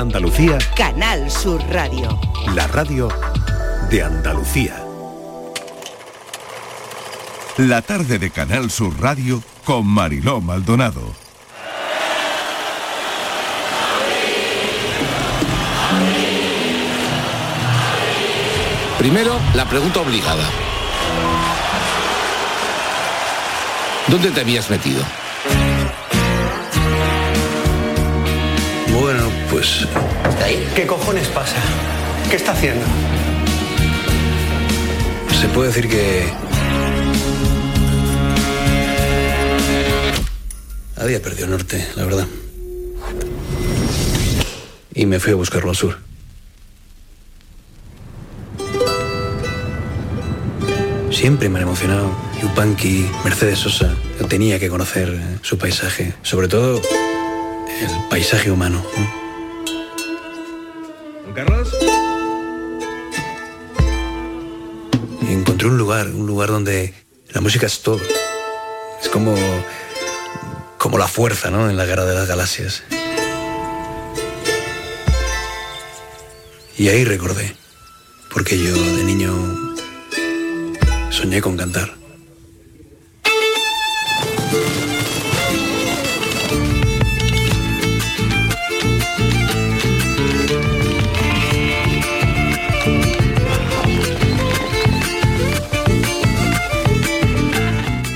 Andalucía. Canal Sur Radio. La radio de Andalucía. La tarde de Canal Sur Radio con Mariló Maldonado. Primero, la pregunta obligada. ¿Dónde te habías metido? Bueno, pues... ¿Qué cojones pasa? ¿Qué está haciendo? Se puede decir que... Había perdido el norte, la verdad. Y me fui a buscarlo al sur. Siempre me han emocionado Yupanqui, Mercedes Sosa. Yo tenía que conocer eh, su paisaje, sobre todo el paisaje humano. ¿Don Carlos? Y encontré un lugar, un lugar donde la música es todo. Es como, como la fuerza, ¿no? En la guerra de las galaxias. Y ahí recordé, porque yo de niño soñé con cantar.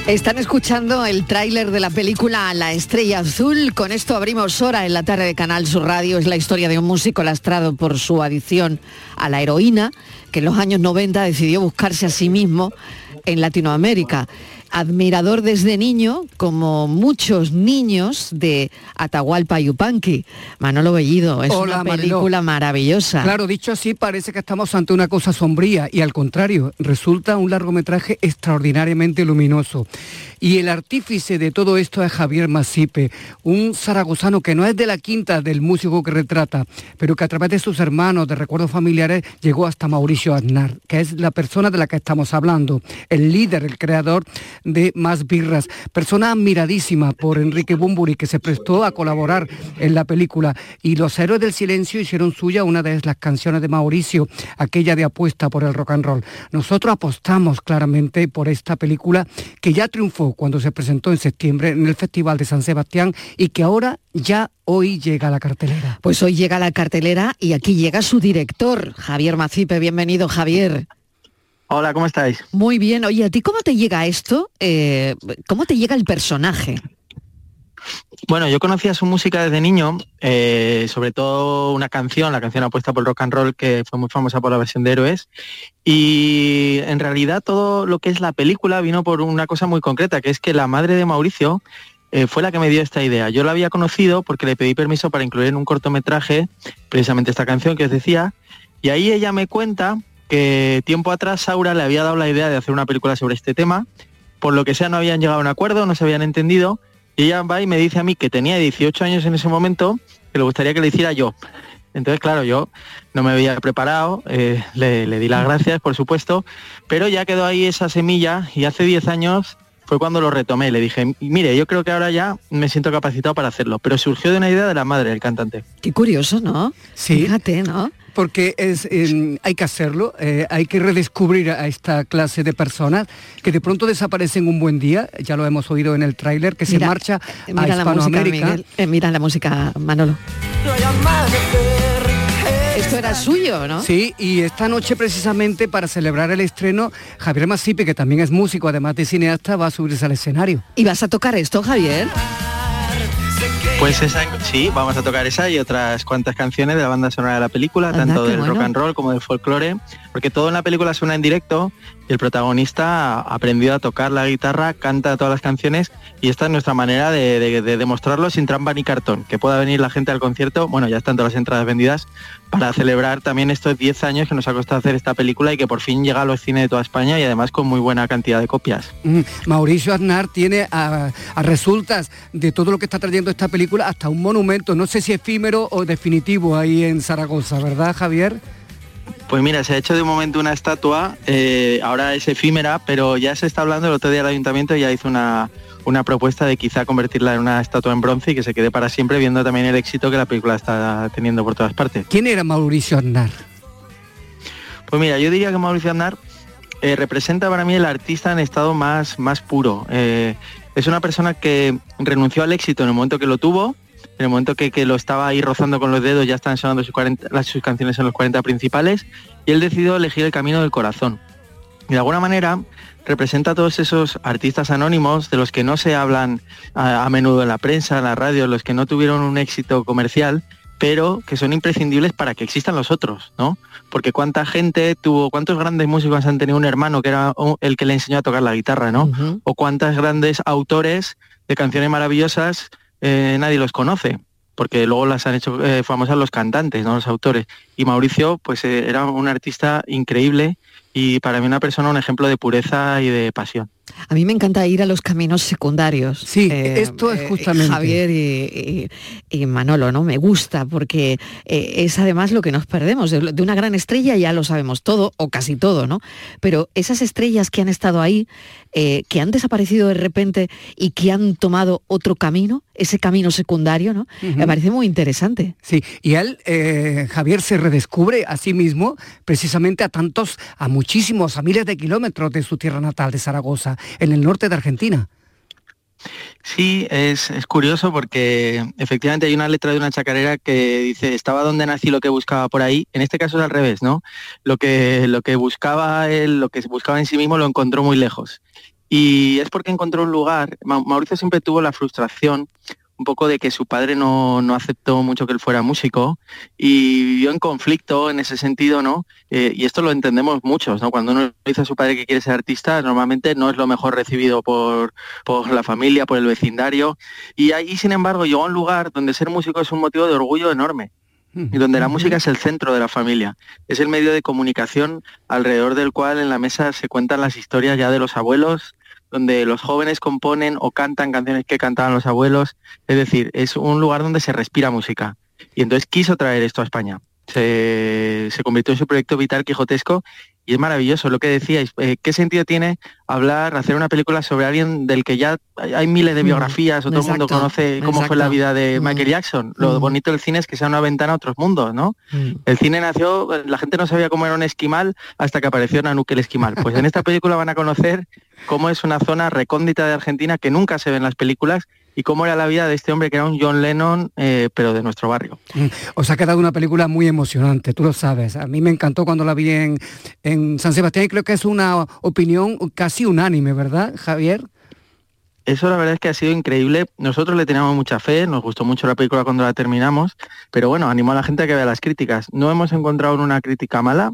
Están escuchando el tráiler de la película La Estrella Azul. Con esto abrimos hora en la tarde de Canal Sur Radio. Es la historia de un músico lastrado por su adicción a la heroína, que en los años 90 decidió buscarse a sí mismo en Latinoamérica. Admirador desde niño, como muchos niños de Atahualpa Yupanqui. Manolo Bellido, es Hola, una Mariló. película maravillosa. Claro, dicho así, parece que estamos ante una cosa sombría y al contrario, resulta un largometraje extraordinariamente luminoso. Y el artífice de todo esto es Javier Masipe, un zaragozano que no es de la quinta del músico que retrata, pero que a través de sus hermanos, de recuerdos familiares, llegó hasta Mauricio Aznar, que es la persona de la que estamos hablando, el líder, el creador de Más Birras, persona admiradísima por Enrique Bumburi, que se prestó a colaborar en la película. Y los héroes del silencio hicieron suya una de las canciones de Mauricio, aquella de apuesta por el rock and roll. Nosotros apostamos claramente por esta película que ya triunfó cuando se presentó en septiembre en el Festival de San Sebastián y que ahora ya hoy llega a la cartelera. Pues hoy llega la cartelera y aquí llega su director, Javier Macipe. Bienvenido, Javier. Hola, ¿cómo estáis? Muy bien. Oye, ¿a ti cómo te llega esto? Eh, ¿Cómo te llega el personaje? Bueno, yo conocía su música desde niño, eh, sobre todo una canción, la canción apuesta por el rock and roll, que fue muy famosa por la versión de Héroes. Y en realidad todo lo que es la película vino por una cosa muy concreta, que es que la madre de Mauricio eh, fue la que me dio esta idea. Yo la había conocido porque le pedí permiso para incluir en un cortometraje precisamente esta canción que os decía, y ahí ella me cuenta que tiempo atrás Saura le había dado la idea de hacer una película sobre este tema, por lo que sea no habían llegado a un acuerdo, no se habían entendido, y ella va y me dice a mí que tenía 18 años en ese momento, que le gustaría que le hiciera yo. Entonces, claro, yo no me había preparado, eh, le, le di las gracias, por supuesto, pero ya quedó ahí esa semilla y hace 10 años fue cuando lo retomé. Le dije, mire, yo creo que ahora ya me siento capacitado para hacerlo, pero surgió de una idea de la madre del cantante. Qué curioso, ¿no? Sí. Fíjate, ¿no? Porque es, eh, hay que hacerlo, eh, hay que redescubrir a esta clase de personas que de pronto desaparecen un buen día, ya lo hemos oído en el tráiler, que se Mira, marcha eh, a mira la música, Hispanoamérica. Miguel. Eh, mira la música, Manolo. Esto era suyo, ¿no? Sí, y esta noche precisamente para celebrar el estreno, Javier Masipe, que también es músico, además de cineasta, va a subirse al escenario. ¿Y vas a tocar esto, Javier? Pues esa, sí, vamos a tocar esa y otras cuantas canciones de la banda sonora de la película, Anda, tanto del rock and roll como del folclore, porque todo en la película suena en directo el protagonista ha aprendido a tocar la guitarra, canta todas las canciones y esta es nuestra manera de demostrarlo sin trampa ni cartón, que pueda venir la gente al concierto, bueno, ya están todas las entradas vendidas, para celebrar también estos 10 años que nos ha costado hacer esta película y que por fin llega a los cines de toda España y además con muy buena cantidad de copias. Mm, Mauricio Aznar tiene a, a resultas de todo lo que está trayendo esta película hasta un monumento, no sé si efímero o definitivo ahí en Zaragoza, ¿verdad Javier? Pues mira, se ha hecho de un momento una estatua, eh, ahora es efímera, pero ya se está hablando, el otro día el ayuntamiento ya hizo una, una propuesta de quizá convertirla en una estatua en bronce y que se quede para siempre viendo también el éxito que la película está teniendo por todas partes. ¿Quién era Mauricio Aznar? Pues mira, yo diría que Mauricio Aznar eh, representa para mí el artista en estado más, más puro. Eh, es una persona que renunció al éxito en el momento que lo tuvo, en el momento que, lo estaba ahí rozando con los dedos, ya están sonando sus, sus canciones en los 40 principales, y él decidió elegir el camino del corazón. Y de alguna manera representa a todos esos artistas anónimos de los que no se hablan a, menudo en la prensa, en la radio, los que no tuvieron un éxito comercial, pero que son imprescindibles para que existan los otros, ¿no? Porque cuánta gente tuvo, cuántos grandes músicos han tenido un hermano que era el que le enseñó a tocar la guitarra, ¿no? O cuántas grandes autores de canciones maravillosas eh, nadie los conoce porque luego las han hecho eh, famosas los cantantes, no los autores. Y Mauricio, pues eh, era un artista increíble y para mí una persona un ejemplo de pureza y de pasión. A mí me encanta ir a los caminos secundarios. Sí, eh, esto es justamente. Javier y, Manolo, ¿no? Me gusta porque es además lo que nos perdemos. De, una gran estrella ya lo sabemos todo, o casi todo, ¿no? Pero esas estrellas que han estado ahí, que han desaparecido de repente y que han tomado otro camino, ese camino secundario, ¿no? Me parece muy interesante. Sí, y él, eh, Javier, se redescubre a sí mismo precisamente a tantos, a muchísimos, a miles de kilómetros de su tierra natal, de Zaragoza, en el norte de Argentina. Sí, es, curioso porque efectivamente hay una letra de una chacarera que dice, estaba donde nací lo que buscaba por ahí. En este caso es al revés, ¿no? Lo que, lo que buscaba él, lo que buscaba en sí mismo lo encontró muy lejos. Y es porque encontró un lugar, Mauricio siempre tuvo la frustración un poco de que su padre no, aceptó mucho que él fuera músico y vivió en conflicto en ese sentido, ¿no? Eh, y esto lo entendemos muchos, ¿no? Cuando uno dice a su padre que quiere ser artista, normalmente no es lo mejor recibido por, por la familia, por el vecindario. Y ahí, sin embargo, llegó a un lugar donde ser músico es un motivo de orgullo enorme y donde la música es el centro de la familia. Es el medio de comunicación alrededor del cual en la mesa se cuentan las historias ya de los abuelos, donde los jóvenes componen o cantan canciones que cantaban los abuelos. Es decir, es un lugar donde se respira música. Y entonces quiso traer esto a España. Se, se convirtió en su proyecto vital quijotesco y es maravilloso lo que decíais. Eh, ¿Qué sentido tiene hablar, hacer una película sobre alguien del que ya hay miles de mm, biografías, o todo el mundo conoce cómo fue la vida de mm. Michael Jackson? Lo mm. bonito del cine es que sea una ventana a otros mundos, ¿no? El cine nació, la gente no sabía cómo era un esquimal hasta que apareció Nanuque el esquimal. Pues en esta película van a conocer cómo es una zona recóndita de Argentina que nunca se ve en las películas y cómo era la vida de este hombre que era un John Lennon, eh, pero de nuestro barrio. Mm, os ha quedado una película muy emocionante, tú lo sabes. A mí me encantó cuando la vi en, en San Sebastián y creo que es una opinión casi unánime, ¿verdad, Javier? Eso la verdad es que ha sido increíble. Nosotros le teníamos mucha fe, nos gustó mucho la película cuando la terminamos, pero bueno, animó a la gente a que vea las críticas. No hemos encontrado una crítica mala,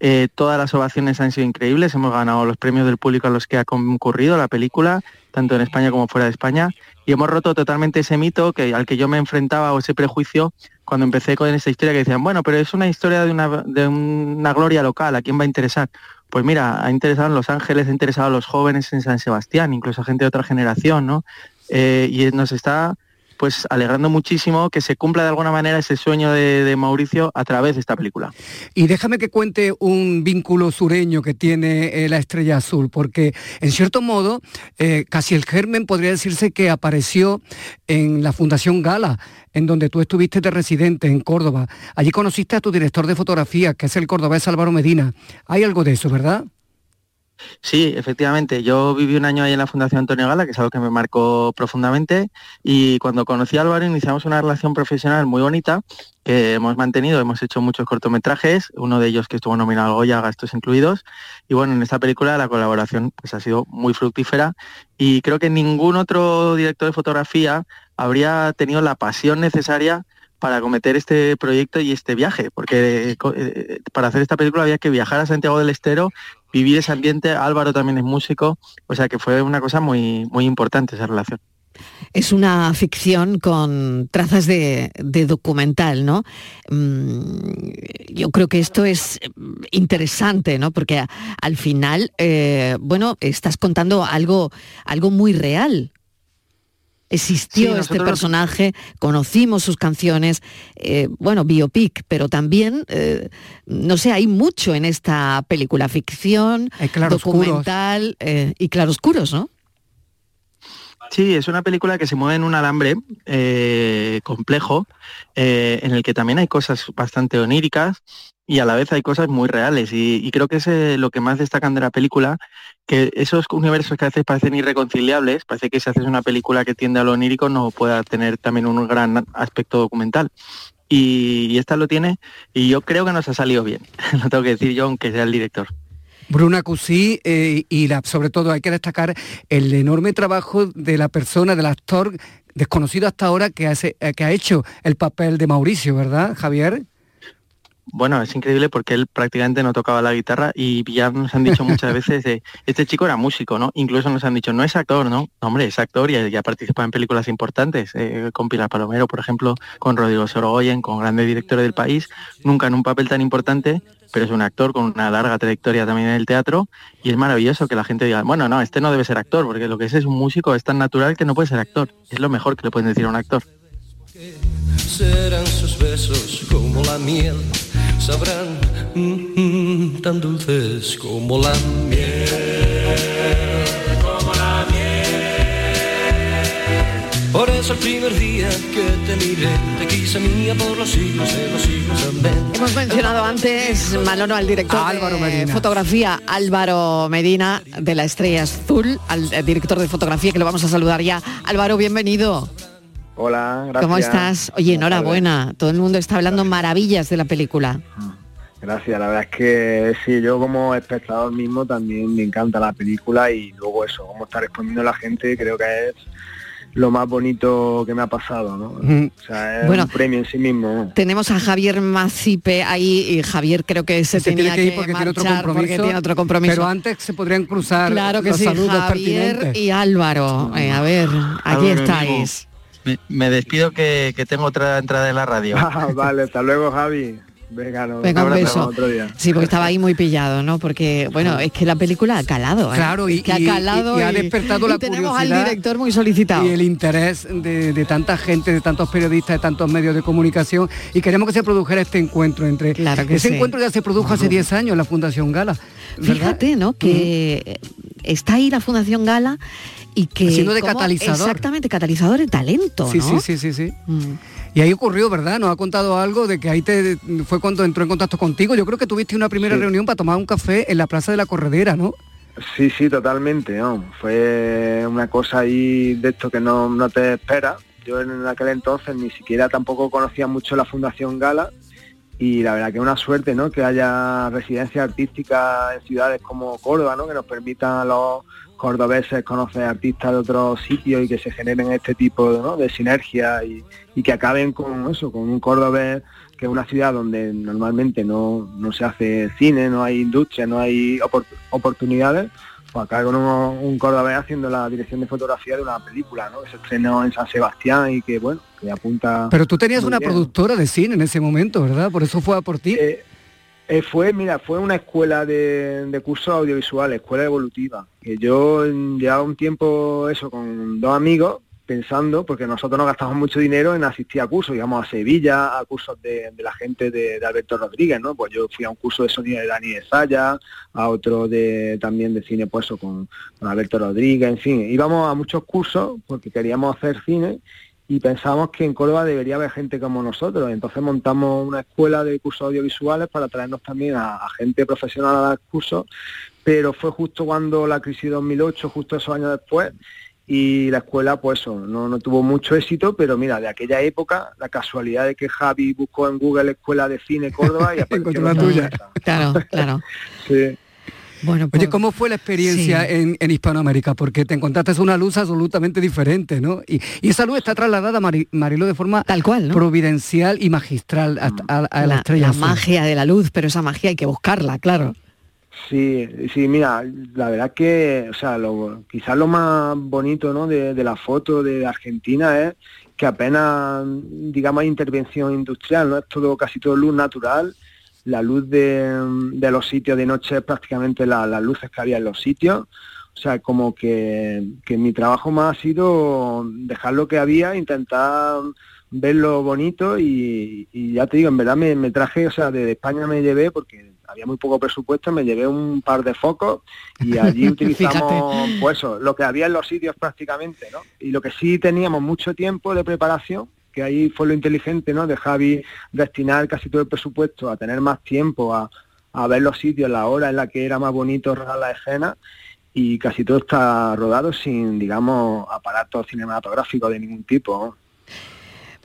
eh, todas las ovaciones han sido increíbles, hemos ganado los premios del público a los que ha concurrido la película, tanto en España como fuera de España, y hemos roto totalmente ese mito que, al que yo me enfrentaba o ese prejuicio cuando empecé con esta historia que decían, bueno, pero es una historia de una, de una gloria local, ¿a quién va a interesar? Pues mira, ha interesado en Los Ángeles, ha interesado a los jóvenes en San Sebastián, incluso a gente de otra generación, ¿no? Eh, y nos está pues alegrando muchísimo que se cumpla de alguna manera ese sueño de, Mauricio a través de esta película. Y déjame que cuente un vínculo sureño que tiene eh, la Estrella Azul, porque en cierto modo eh, casi el germen podría decirse que apareció en la Fundación Gala, en donde tú estuviste de residente en Córdoba. Allí conociste a tu director de fotografía, que es el cordobés Álvaro Medina. Hay algo de eso, ¿verdad? Sí, efectivamente. Yo viví un año ahí en la Fundación Antonio Gala, que es algo que me marcó profundamente, y cuando conocí a Álvaro iniciamos una relación profesional muy bonita que hemos mantenido, hemos hecho muchos cortometrajes, uno de ellos que estuvo nominado al Goya, gastos incluidos, y bueno, en esta película la colaboración pues, ha sido muy fructífera y creo que ningún otro director de fotografía habría tenido la pasión necesaria para cometer este proyecto y este viaje, porque eh, para hacer esta película había que viajar a Santiago del Estero vivir ese ambiente. Álvaro también es músico, o sea que fue una cosa muy, muy importante esa relación. Es una ficción con trazas de, documental, ¿no? Mm, yo creo que esto es interesante, ¿no? Porque al final, eh, bueno, estás contando algo, algo muy real, existió este personaje, conocimos sus canciones, eh, bueno, biopic, pero también, eh, no sé, hay mucho en esta película, ficción, documental eh, y claroscuros, ¿no? Sí, es una película que se mueve en un alambre eh, complejo, eh, en el que también hay cosas bastante oníricas y a la vez hay cosas muy reales. Y, creo que es eh, lo que más destacan de la película, que esos universos que a veces parecen irreconciliables, parece que si haces una película que tiende a lo onírico no pueda tener también un gran aspecto documental. Y, y esta lo tiene y yo creo que nos ha salido bien, lo tengo que decir yo, aunque sea el director. Bruna Cusí eh, y sobre todo hay que destacar el enorme trabajo de la persona, del actor desconocido hasta ahora que, hace, eh, que ha hecho el papel de Mauricio, ¿verdad, Javier? Bueno, es increíble porque él prácticamente no tocaba la guitarra y ya nos han dicho muchas veces de, este chico era músico, ¿no? Incluso nos han dicho, no es actor, ¿no? hombre, es actor y ya participa en películas importantes, eh, con Pilar Palomero, por ejemplo, con Rodrigo Sorogoyen, con grandes directores del país, nunca en un papel tan importante, pero es un actor con una larga trayectoria también en el teatro y es maravilloso que la gente diga, bueno, no, este no debe ser actor, porque lo que es es un músico, es tan natural que no puede ser actor. Es lo mejor que le pueden decir a un actor. Serán sus besos como la miel, sabrán mm, mm, tan dulces como la miel. Por eso el primer día que te miré, te quise mía por los siglos de los siglos. Amén. Hemos mencionado antes, Malono, al director Álvaro de Medina. fotografía, Álvaro Medina, de la Estrella Azul, al eh, director de fotografía, que lo vamos a saludar ya. Álvaro, bienvenido. Hola, gracias. ¿Cómo estás? Oye, enhorabuena. Todo el mundo está hablando maravillas de la película. Gracias, la verdad es que sí, yo como espectador mismo también me encanta la película y luego eso, cómo está respondiendo la gente, creo que es lo más bonito que me ha pasado, ¿no? O sea, es Bueno. un premio en sí mismo. ¿no? Tenemos a Javier Macipe ahí y Javier creo que se, Se tenía tiene que ir porque tiene otro marchar compromiso. porque tiene otro compromiso. Pero antes se podrían cruzar Claro que los sí, saludos Javier pertinentes. y Álvaro. Eh, a ver, aquí Álvaro, estáis. Me, me despido que, que tengo otra entrada en la radio. Ah, vale, hasta luego Javi. Venga, no, Venga, un abrazo, beso. Otro día. Sí, porque estaba ahí muy pillado, ¿no? Porque, bueno, es que la película ha calado. ¿eh? Claro, y- Es que ha y- calado y ha despertado la tenemos al director muy solicitado. y el interés de, de tanta gente, de tantos periodistas, de tantos medios de comunicación y queremos que se produjera este encuentro entre Claro que ese sí. encuentro ya se produjo hace 10 años en la Fundación Gala. ¿verdad? Fíjate, ¿no? Que está ahí la Fundación Gala y que... Haciendo de catalizador. Exactamente, catalizador de talento, Sí, ¿no? sí, sí, sí, sí. Mm. Y ahí ocurrió, ¿verdad? Nos ha contado algo de que ahí te fue cuando entró en contacto contigo. Yo creo que tuviste una primera Sí. reunión para tomar un café en la Plaza de la Corredera, ¿no? Sí, sí, totalmente, ¿no? Fue una cosa ahí de esto que no, no te esperas. Yo en aquel entonces ni siquiera tampoco conocía mucho la Fundación Gala y la verdad que es una suerte, ¿no? Que haya residencias artísticas en ciudades como Córdoba, ¿no? Que nos permitan a los cordobeses conocer artistas de otros sitios y que se generen este tipo ¿no? de sinergia y, y que acaben con eso, con un cordobés que es una ciudad donde normalmente no, no se hace cine, no hay industria, no hay opor- oportunidades, pues acá con un cordobés haciendo la dirección de fotografía de una película, ¿no? Que se estrenó en San Sebastián y que bueno, que apunta. Pero tú tenías una bien. productora de cine en ese momento, ¿verdad? Por eso fue a por ti. Eh, eh, fue, mira, fue una escuela de, cursos audiovisuales, escuela evolutiva, que yo mm, llevaba un tiempo eso con dos amigos pensando, porque nosotros no gastamos mucho dinero en asistir a cursos, íbamos a Sevilla, a cursos de, la gente de, Alberto Rodríguez, ¿no? Pues yo fui a un curso de sonido de Dani de Saya, a otro de también de cine pues con, con Alberto Rodríguez, en fin, íbamos a muchos cursos porque queríamos hacer cine y pensábamos que en Córdoba debería haber gente como nosotros. Entonces montamos una escuela de cursos audiovisuales para traernos también a, a gente profesional a dar cursos, pero fue justo cuando la crisis de 2008, justo esos años después, y la escuela pues eso, no, no tuvo mucho éxito, pero mira, de aquella época, la casualidad de que Javi buscó en Google Escuela de Cine Córdoba y apareció Encontró la tuya. Claro, claro. Sí. Bueno, Oye, pues, ¿cómo fue la experiencia sí. en, en Hispanoamérica? Porque te encontraste una luz absolutamente diferente, ¿no? Y, y esa luz está trasladada, Mari- Marilo, de forma Tal cual, ¿no? providencial y magistral a, a- a la, la, estrella la azul. magia de la luz, pero esa magia hay que buscarla, claro. Sí, sí, mira, la verdad que, o sea, lo, quizás lo más bonito, ¿no? de, de la foto de Argentina es que apenas, digamos, hay intervención industrial, ¿no? Es todo, casi todo luz natural. La luz de, de los sitios de noche es prácticamente la- las luces que había en los sitios. O sea, como que, que mi trabajo más ha sido dejar lo que había, intentar ver lo bonito y, y ya te digo, en verdad me, me traje, o sea, de España me llevé porque había muy poco presupuesto, me llevé un par de focos y allí utilizamos pues eso, lo que había en los sitios prácticamente, ¿no? Y lo que sí teníamos mucho tiempo de preparación, que ahí fue lo inteligente, ¿no? De Javi destinar casi todo el presupuesto a tener más tiempo, a, a ver los sitios, la hora en la que era más bonito rodar la escena y casi todo está rodado sin, digamos, aparatos cinematográficos de ningún tipo. ¿no?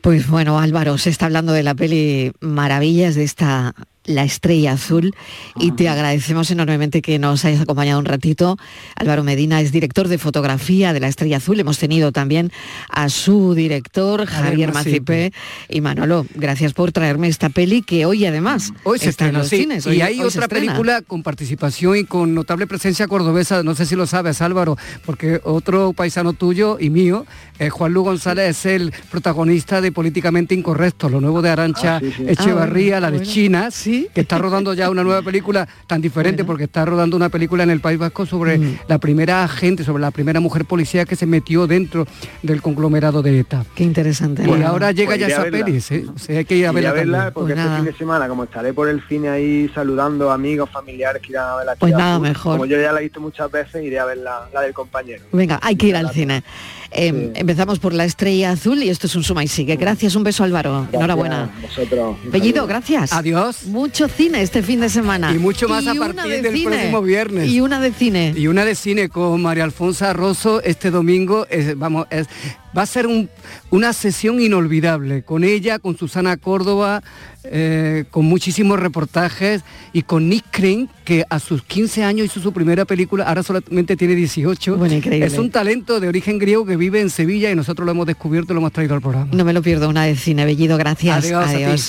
Pues bueno, Álvaro, se está hablando de la peli Maravillas de esta la Estrella Azul y te agradecemos enormemente que nos hayas acompañado un ratito. Álvaro Medina es director de fotografía de La Estrella Azul. Hemos tenido también a su director, Javier Macipe. Y Manolo, gracias por traerme esta peli que hoy además hoy se está en los sí. cines. y Hoy- hay hoy se otra película con participación y con notable presencia cordobesa, no sé si lo sabes Álvaro, porque otro paisano tuyo y mío, eh, Juan Luis González, es el protagonista de Políticamente Incorrecto, lo nuevo de Arancha Ah, sí, sí. Echevarría, Ah, la de bueno. China, Sí. Que está rodando ya una nueva película tan diferente Bueno. porque está rodando una película en el País Vasco sobre Mm. la primera agente, sobre la primera mujer policía que se metió dentro del conglomerado de ETA. Qué interesante. Y Bueno, ahora llega pues ya esa verla. peli, sí, o sea, hay que ir a verla. a verla porque Pues este nada. fin de semana, como estaré por el cine ahí saludando amigos, familiares que irán a ver la Pues nada Azul, mejor. Como yo ya la he visto muchas veces, iré a ver la, la del compañero. Venga, hay que ir al cine. Eh, Sí. Empezamos por La Estrella Azul y esto es un suma y sigue. Gracias, un beso Álvaro. Gracias Enhorabuena. Vosotros. Bellido, gracias. Adiós. Mucho cine este fin de semana. Y mucho más a partir de del cine. próximo viernes. Y una de cine. Y una de cine con María Alfonso Rosso este domingo, es- vamos, es- va a ser un- una sesión inolvidable con ella, con Susana Córdoba, eh, con muchísimos reportajes y con Nick Crane, que a sus 15 años hizo su primera película, ahora solamente tiene 18. Bueno, increíble. Es un talento de origen griego que vive en Sevilla y nosotros lo hemos descubierto y lo hemos traído al programa. No me lo pierdo, una de cine. Bellido, gracias. Adiós a ti.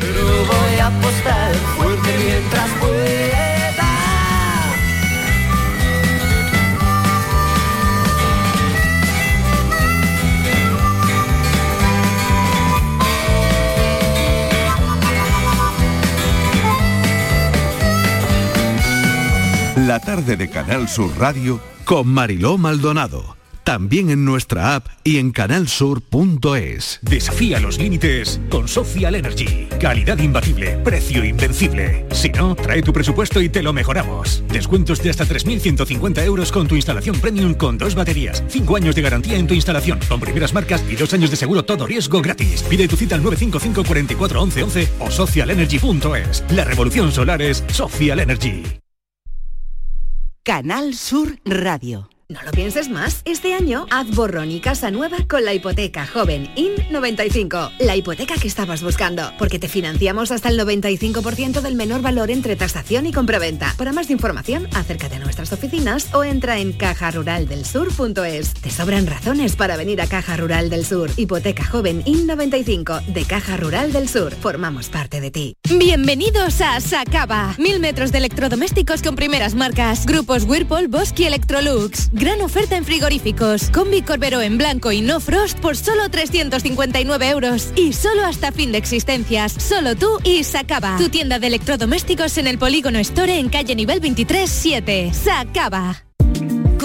Pero voy a apostar fuerte mientras pueda. La tarde de Canal Sur Radio con Mariló Maldonado. También en nuestra app y en canalsur.es. Desafía los límites con Social Energy. Calidad imbatible, precio invencible. Si no, trae tu presupuesto y te lo mejoramos. Descuentos de hasta 3.150 euros con tu instalación premium con dos baterías. Cinco años de garantía en tu instalación con primeras marcas y dos años de seguro todo riesgo gratis. Pide tu cita al 955 44 11 11 o socialenergy.es. La revolución solar es Social Energy. Canal Sur Radio. No lo pienses más. Este año haz borrón y casa nueva con la hipoteca joven IN95. La hipoteca que estabas buscando. Porque te financiamos hasta el 95% del menor valor entre tasación y compraventa. Para más información, acércate a nuestras oficinas o entra en cajaruraldelsur.es. Te sobran razones para venir a Caja Rural del Sur. Hipoteca joven IN95 de Caja Rural del Sur. Formamos parte de ti. Bienvenidos a Sacaba. Mil metros de electrodomésticos con primeras marcas. Grupos Whirlpool, Bosque y Electrolux. Gran oferta en frigoríficos. Combi Corbero en blanco y no frost por solo 359 euros. Y solo hasta fin de existencias. Solo tú y Sacaba. Tu tienda de electrodomésticos en el Polígono Store en calle nivel 23 7. Sacaba.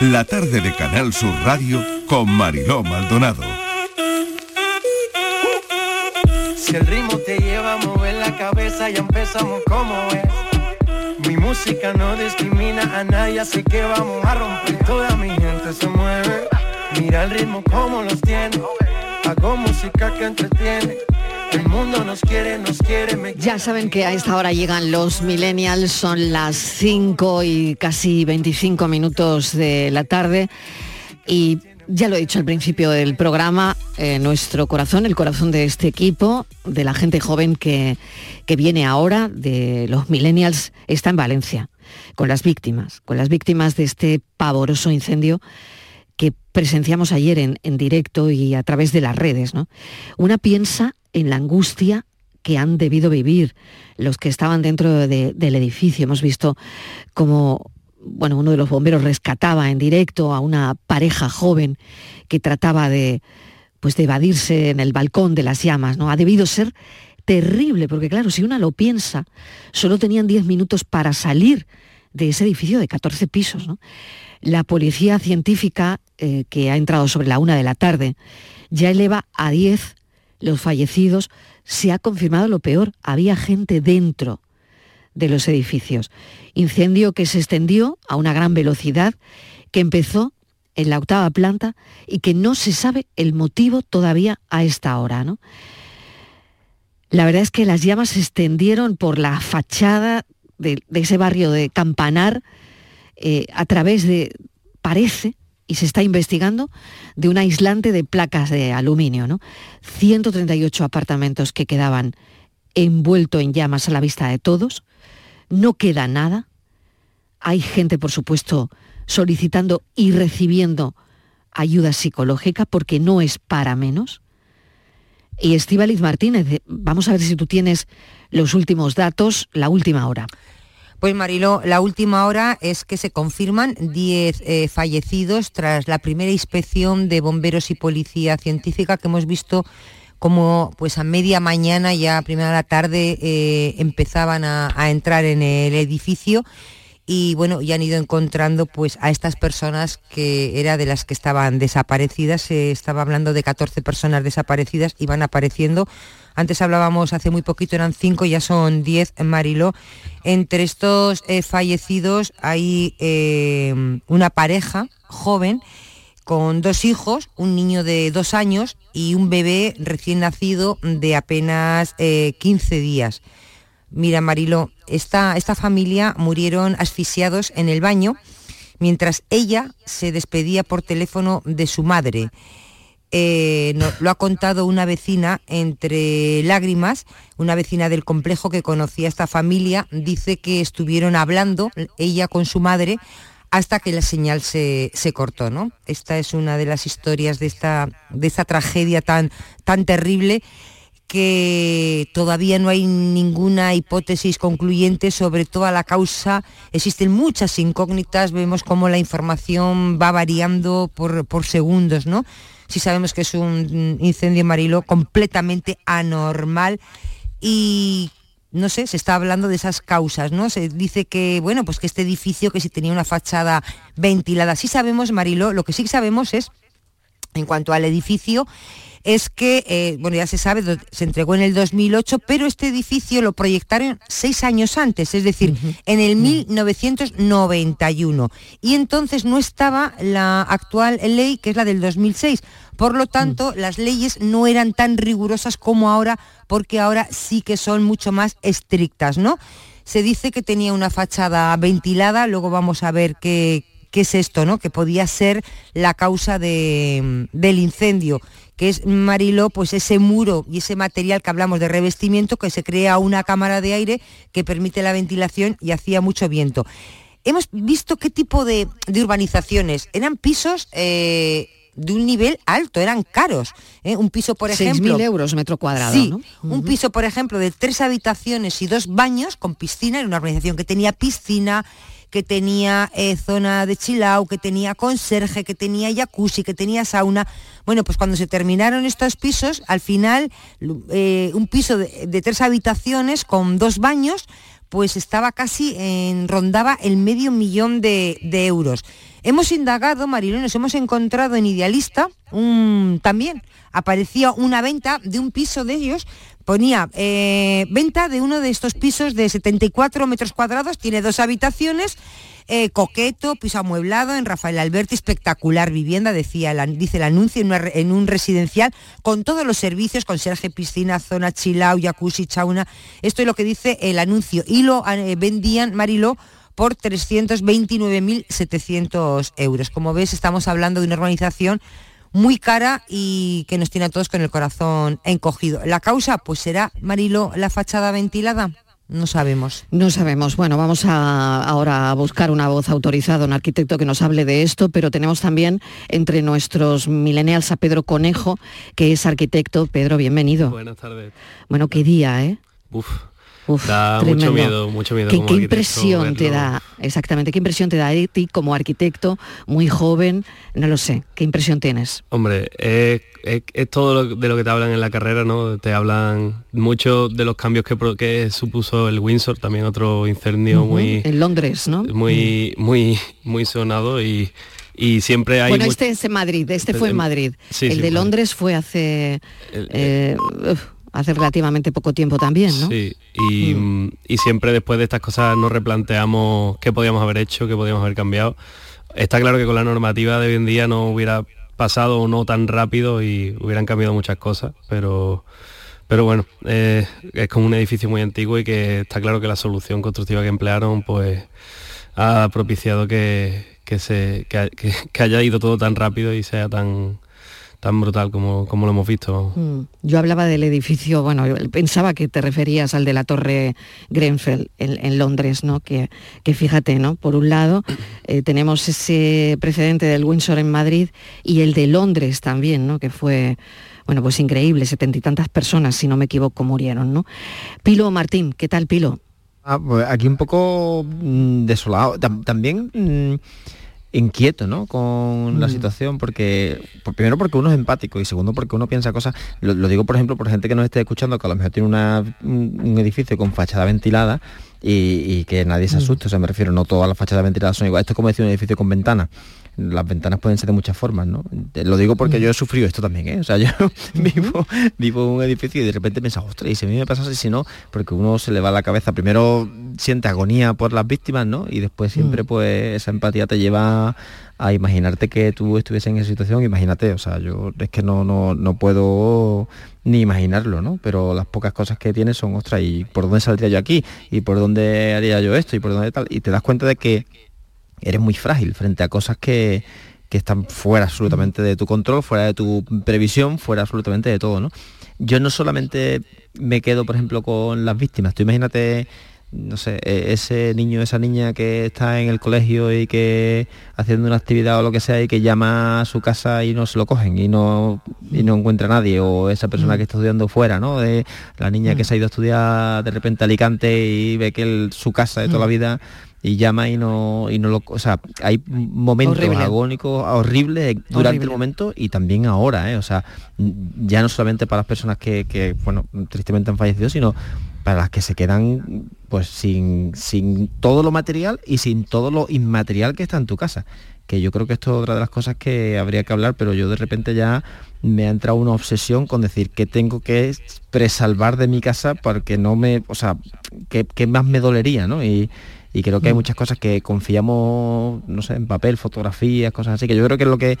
La tarde de Canal Sur Radio con Mariló Maldonado. Si el ritmo te lleva a mover la cabeza, ya empezamos como es. Mi música no discrimina a nadie, así que vamos a romper. Toda mi gente se mueve. Mira el ritmo como los tiene. Hago música que entretiene. El mundo nos quiere, nos quiere. Ya saben que a esta hora llegan los millennials, son las 5 y casi 25 minutos de la tarde y ya lo he dicho al principio del programa, eh, nuestro corazón, el corazón de este equipo, de la gente joven que, que viene ahora, de los millennials, está en Valencia, con las víctimas, con las víctimas de este pavoroso incendio que presenciamos ayer en, en directo y a través de las redes. ¿no? Una piensa en la angustia que han debido vivir los que estaban dentro de- del edificio. Hemos visto como bueno, uno de los bomberos rescataba en directo a una pareja joven que trataba de pues de evadirse en el balcón de las llamas, ¿no? Ha debido ser terrible, porque claro, si una lo piensa, solo tenían 10 minutos para salir de ese edificio de 14 pisos, ¿no? La policía científica, eh, que ha entrado sobre la una de la tarde, ya eleva a 10 los fallecidos. Se ha confirmado lo peor, había gente dentro de los edificios. Incendio que se extendió a una gran velocidad, que empezó en la octava planta y que no se sabe el motivo todavía a esta hora. ¿no? La verdad es que las llamas se extendieron por la fachada de, ese barrio de Campanar eh, a través de, parece, y se está investigando, de un aislante de placas de aluminio. ¿no? 138 apartamentos que quedaban envuelto en llamas a la vista de todos. No queda nada. Hay gente, por supuesto, solicitando y recibiendo ayuda psicológica porque no es para menos. Y Estíbaliz Martínez, vamos a ver si tú tienes los últimos datos, la última hora. Pues Marilo, la última hora es que se confirman 10 eh, fallecidos tras la primera inspección de bomberos y policía científica que hemos visto como pues a media mañana, ya a primera de la tarde, eh, empezaban a, entrar en el edificio y bueno, ya han ido encontrando pues a estas personas que era de las que estaban desaparecidas, se estaba hablando de 14 personas desaparecidas y van apareciendo. Antes hablábamos hace muy poquito, eran 5, ya son 10 en Mariló. Entre estos eh, fallecidos hay eh, una pareja joven con dos hijos, un niño de dos años y un bebé recién nacido de apenas eh, 15 días. Mira, Marilo, esta, esta familia murieron asfixiados en el baño mientras ella se despedía por teléfono de su madre. Eh, lo ha contado una vecina entre lágrimas, una vecina del complejo que conocía a esta familia, dice que estuvieron hablando ella con su madre hasta que la señal se, se cortó, ¿no? Esta es una de las historias de esta, de esta tragedia tan, tan terrible que todavía no hay ninguna hipótesis concluyente sobre toda la causa. Existen muchas incógnitas, vemos cómo la información va variando por, por segundos, ¿no? Sí sabemos que es un incendio marilo completamente anormal y no sé, se está hablando de esas causas, ¿no? Se dice que, bueno, pues que este edificio que si tenía una fachada ventilada, sí sabemos, Mariló, lo que sí sabemos es, en cuanto al edificio, es que, eh, bueno, ya se sabe, se entregó en el 2008, pero este edificio lo proyectaron seis años antes, es decir, en el 1991. Y entonces no estaba la actual ley, que es la del 2006. Por lo tanto, las leyes no eran tan rigurosas como ahora, porque ahora sí que son mucho más estrictas, ¿no? Se dice que tenía una fachada ventilada, luego vamos a ver qué, qué es esto, ¿no? Que podía ser la causa de- del incendio, que es Mariló, pues ese muro y ese material que hablamos de revestimiento que se crea una cámara de aire que permite la ventilación y hacía mucho viento. Hemos visto qué tipo de, de urbanizaciones. Eran pisos eh, de un nivel alto, eran caros. ¿eh? Un piso, por ejemplo... 6.000 euros metro cuadrado, Sí, ¿no? un piso, por ejemplo, de tres habitaciones y dos baños con piscina, en una organización que tenía piscina, que tenía eh, zona de chilau, que tenía conserje, que tenía jacuzzi, que tenía sauna. Bueno, pues cuando se terminaron estos pisos, al final eh, un piso de, tres habitaciones con dos baños, pues estaba casi en, rondaba el medio millón de, euros. Hemos indagado, Mariló, y nos hemos encontrado en Idealista un, también aparecía una venta de un piso de ellos, ponía eh, venta de uno de estos pisos de 74 metros cuadrados, tiene dos habitaciones, eh, coqueto, piso amueblado en Rafael Alberti, espectacular vivienda, decía dice el anuncio, en, un residencial con todos los servicios, conserje, piscina, zona chilao, jacuzzi, chauna. Esto es lo que dice el anuncio. Y lo eh, vendían, Mariló, por 329.700 euros. Como ves, estamos hablando de una urbanización muy cara y que nos tiene a todos con el corazón encogido. La causa, pues será, Marilo, la fachada ventilada. No sabemos. No sabemos. Bueno, vamos a, ahora a buscar una voz autorizada, un arquitecto que nos hable de esto, pero tenemos también entre nuestros millennials a Pedro Conejo, que es arquitecto. Pedro, bienvenido. Buenas tardes. Bueno, qué día, ¿eh? Uf, da mucho miedo, mucho miedo. ¿Qué, impresión te da? Exactamente, ¿qué impresión te da a ti como arquitecto, muy joven? No lo sé, ¿qué impresión tienes? Hombre, es, todo de lo que te hablan en la carrera, ¿no? Te hablan mucho de los cambios que, que supuso el Windsor, también otro incendio muy... En Londres, ¿no? Muy, muy, muy sonado y... Y siempre hay... Bueno, este es en Madrid, este fue en Madrid. el de Londres fue hace... Eh, hace relativamente poco tiempo también, ¿no? Sí, mm. y, siempre después de estas cosas nos replanteamos qué podíamos haber hecho, qué podíamos haber cambiado. Está claro que con la normativa de hoy en día no hubiera pasado o no tan rápido y hubieran cambiado muchas cosas, pero pero bueno, eh, es como un edificio muy antiguo y que está claro que la solución constructiva que emplearon pues ha propiciado que, se, que haya ido todo tan rápido y sea tan, tan brutal como, como lo hemos visto. Mm. Yo hablaba del edificio, bueno, pensaba que te referías al de la Torre Grenfell en, Londres, ¿no? Que, que, fíjate, ¿no? Por un lado eh, tenemos ese precedente del Windsor en Madrid y el de Londres también, ¿no? Que fue bueno, pues increíble, setenta y tantas personas, si no me equivoco, murieron, ¿no? Pilo Martín, ¿qué tal, Pilo? Ah, pues aquí un poco mm, desolado. también mm, inquieto ¿no? con la mm. situación porque primero porque uno es empático y segundo porque uno piensa cosas lo, digo por ejemplo por gente que nos esté escuchando que a lo mejor tiene un, edificio con fachada ventilada y, que nadie se mm. asuste o sea me refiero no todas las fachadas ventiladas son iguales esto es como decir un edificio con ventanas las ventanas pueden ser de muchas formas, ¿no? Lo digo porque yo he sufrido esto también, ¿eh? O sea, yo vivo, vivo en un edificio y de repente pienso, ostras, y si a mí me pasa así, si no, porque uno se le va a la cabeza, primero siente agonía por las víctimas, ¿no? Y después siempre mm. pues esa empatía te lleva a imaginarte que tú estuvieses en esa situación, imagínate, o sea, yo es que no, no, no puedo ni imaginarlo, ¿no? Pero las pocas cosas que tienes son, ostras, ¿y por dónde saldría yo aquí? ¿Y por dónde haría yo esto? ¿Y por dónde tal? Y te das cuenta de que eres muy frágil frente a cosas que, están fuera absolutamente de tu control, fuera de tu previsión, fuera absolutamente de todo, ¿no? Yo no solamente me quedo, por ejemplo, con las víctimas. Tú imagínate, no sé, e, ese niño, esa niña que está en el colegio y que haciendo una actividad o lo que sea y que llama a su casa y no se lo cogen y no, y no encuentra a nadie. O esa persona mm. que está estudiando fuera, ¿no? De la niña que mm. se ha ido a estudiar de repente a Alicante y ve que su casa de toda la mm. vida y llama y no y no lo o sea hay momentos agónicos horribles durante el momento y también ahora ¿eh? o sea ya no solamente para las personas que, bueno tristemente han fallecido sino para las que se quedan pues sin, sin todo lo material y sin todo lo inmaterial que está en tu casa. Que yo creo que esto es otra de las cosas que habría que hablar pero yo de repente ya me ha entrado una obsesión con decir que tengo que presalvar de mi casa porque no me o sea que, que más me dolería no y y creo que hay mm. muchas cosas que confiamos, no sé, en papel, fotografías, cosas así, que yo creo que es lo que,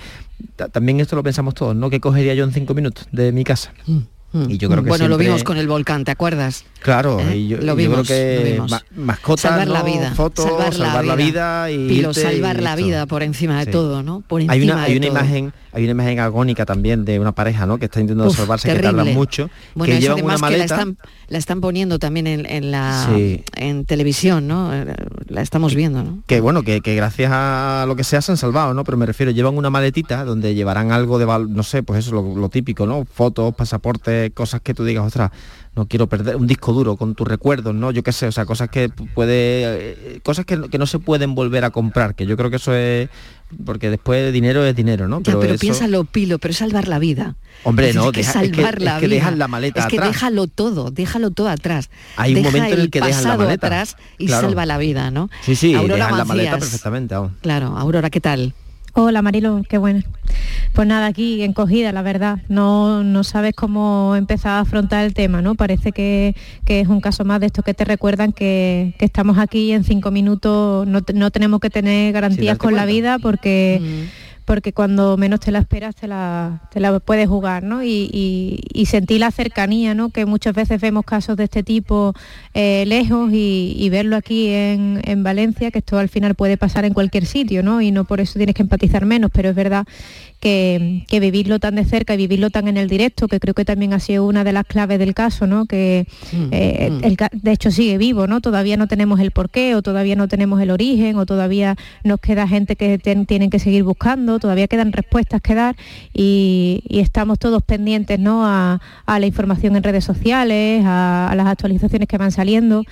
también esto lo pensamos todos, ¿no? ¿Qué cogería yo en cinco minutos de mi casa? Mm. Mm. Y yo creo que bueno, lo vimos con el volcán, ¿te acuerdas? Claro, ¿Eh? y yo, lo vimos, creo que mascotas, salvar la vida, fotos, salvar, la, vida. y salvar la vida por encima de todo, ¿no? Por encima hay una, hay una imagen hay una imagen agónica también de una pareja ¿no? que está intentando salvarse, que tarda mucho, bueno, que llevan una maleta. la, están, poniendo también en, la en televisión, ¿no? La estamos viendo, ¿no? Que bueno, que, gracias a lo que sea se han salvado, ¿no? Pero me refiero, llevan una maletita donde llevarán algo de, no sé, pues eso, lo, lo típico, ¿no? Fotos, pasaportes, cosas que tú digas, ostras, no quiero perder un disco duro con tus recuerdos, ¿no? Yo qué sé, o sea, cosas que puede, eh, cosas que, no se pueden volver a comprar, que yo creo que eso es, porque después dinero es dinero, ¿no? Pero, pero piénsalo, Pilo, pero es salvar la vida. Hombre, no, es que salvar la vida. la maleta Es que déjalo todo, déjalo todo atrás. Hay un momento en el que dejas la maleta. atrás y salva la vida, ¿no? Sí, sí, Aurora la maleta perfectamente Claro, Aurora, ¿qué tal? Hola Marilo, qué bueno. Pues nada, aquí encogida, la verdad. No, no sabes cómo empezar a afrontar el tema, ¿no? Parece que, es un caso más de esto que te recuerdan que, estamos aquí en cinco minutos no, no tenemos que tener garantías con la vida porque... Mm porque cuando menos te la esperas te la, te la puedes jugar, ¿no? Y, sentir la cercanía, ¿no? Que muchas veces vemos casos de este tipo eh, lejos y, verlo aquí en, en, Valencia, que esto al final puede pasar en cualquier sitio, ¿no? Y no por eso tienes que empatizar menos, pero es verdad que, vivirlo tan de cerca y vivirlo tan en el directo, que creo que también ha sido una de las claves del caso, ¿no? que mm, eh, mm. de hecho sigue vivo, ¿no? todavía no tenemos el porqué o todavía no tenemos el origen o todavía nos queda gente que tienen que seguir buscando, todavía quedan respuestas que dar y, estamos todos pendientes ¿no? a, la información en redes sociales, a las actualizaciones que van saliendo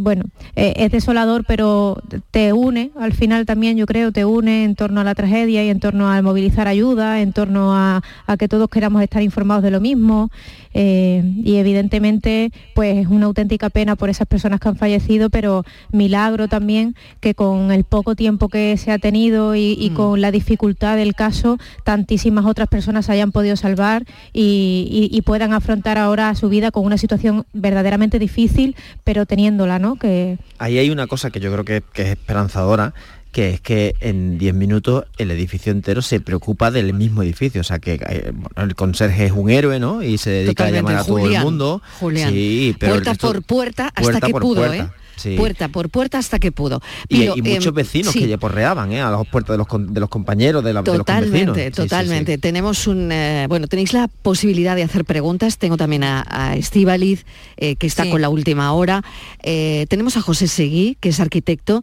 bueno, eh, es desolador, pero te une, al final también yo creo, te une en torno a la tragedia y en torno a movilizar ayuda, en torno a, que todos queramos estar informados de lo mismo. Eh, y evidentemente, pues es una auténtica pena por esas personas que han fallecido, pero milagro también que con el poco tiempo que se ha tenido y, mm. con la dificultad del caso, tantísimas otras personas hayan podido salvar y puedan afrontar ahora su vida con una situación verdaderamente difícil, pero teniéndola que... Ahí hay una cosa que yo creo que, es esperanzadora, que es que en 10 minutos el edificio entero se preocupa del mismo edificio. O sea, que eh, el conserje es un héroe, ¿no? Y se dedica a llamar a todo el mundo. Julián. Sí, pero puerta por puerta hasta que pudo, ¿eh? Puerta por puerta hasta que pudo. y, muchos em, vecinos que ya porreaban ¿eh? a las puertas de los, de los compañeros, de, la, totalmente, de Totalmente, Tenemos un... Eh, bueno, tenéis la posibilidad de hacer preguntas. Tengo también a, a Estíbaliz, eh, que está con la última hora. tenemos a José Seguí, que es arquitecto.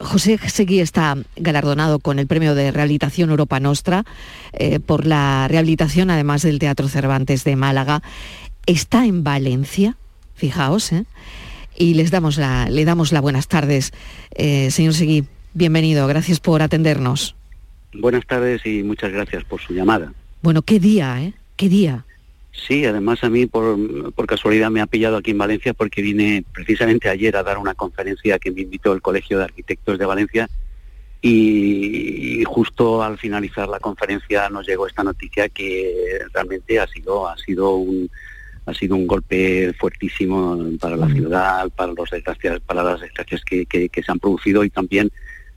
José Seguí está galardonado con el Premio de Rehabilitación Europa Nostra por la rehabilitación, además del Teatro Cervantes de Málaga. Está en Valencia, fijaos, ¿eh? Y les damos la, le damos las buenas tardes. Eh, señor Seguí, bienvenido, gracias por atendernos. Buenas tardes y muchas gracias por su llamada. Bueno, qué día, ¿eh? Qué día. Sí, además a mí por, casualidad me ha pillado aquí en Valencia porque vine precisamente ayer a dar una conferencia que me invitó el Colegio de Arquitectos de Valencia y, justo al finalizar la conferencia nos llegó esta noticia que realmente ha sido, ha sido un, ha sido un golpe fuertísimo para la ciudad, para, los desgracias, para las desgracias que, se han producido y también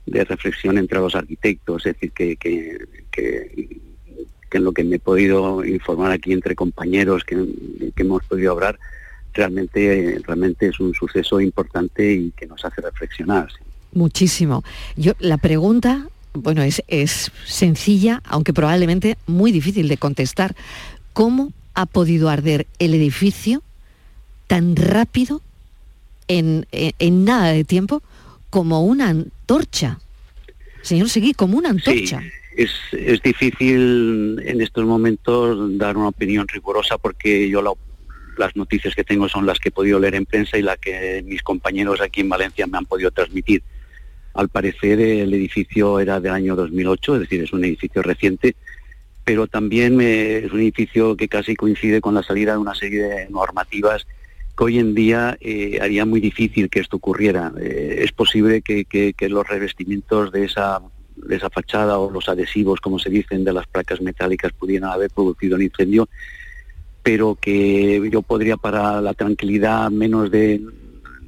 de reflexión entre los arquitectos, es decir, que, que, en lo que me he podido informar aquí entre compañeros que, hemos podido hablar, realmente, realmente es un suceso importante y que nos hace reflexionar. Muchísimo. Yo la pregunta, bueno, es, es sencilla, aunque probablemente muy difícil de contestar. ¿Cómo ha podido arder el edificio tan rápido en, nada de tiempo como una antorcha. Señor Seguí, como una antorcha. es, es, difícil en estos momentos dar una opinión rigurosa porque yo las noticias que tengo son las que he podido leer en prensa y las que mis compañeros aquí en Valencia me han podido transmitir. Al parecer el edificio era del año 2008, es decir, es un edificio reciente pero también es un edificio que casi coincide con la salida de una serie de normativas que hoy en día eh, haría muy difícil que esto ocurriera. Eh, es posible que, los revestimientos de esa, de esa fachada o los adhesivos, como se dicen, de las placas metálicas pudieran haber producido un incendio, pero que yo podría, para la tranquilidad menos de,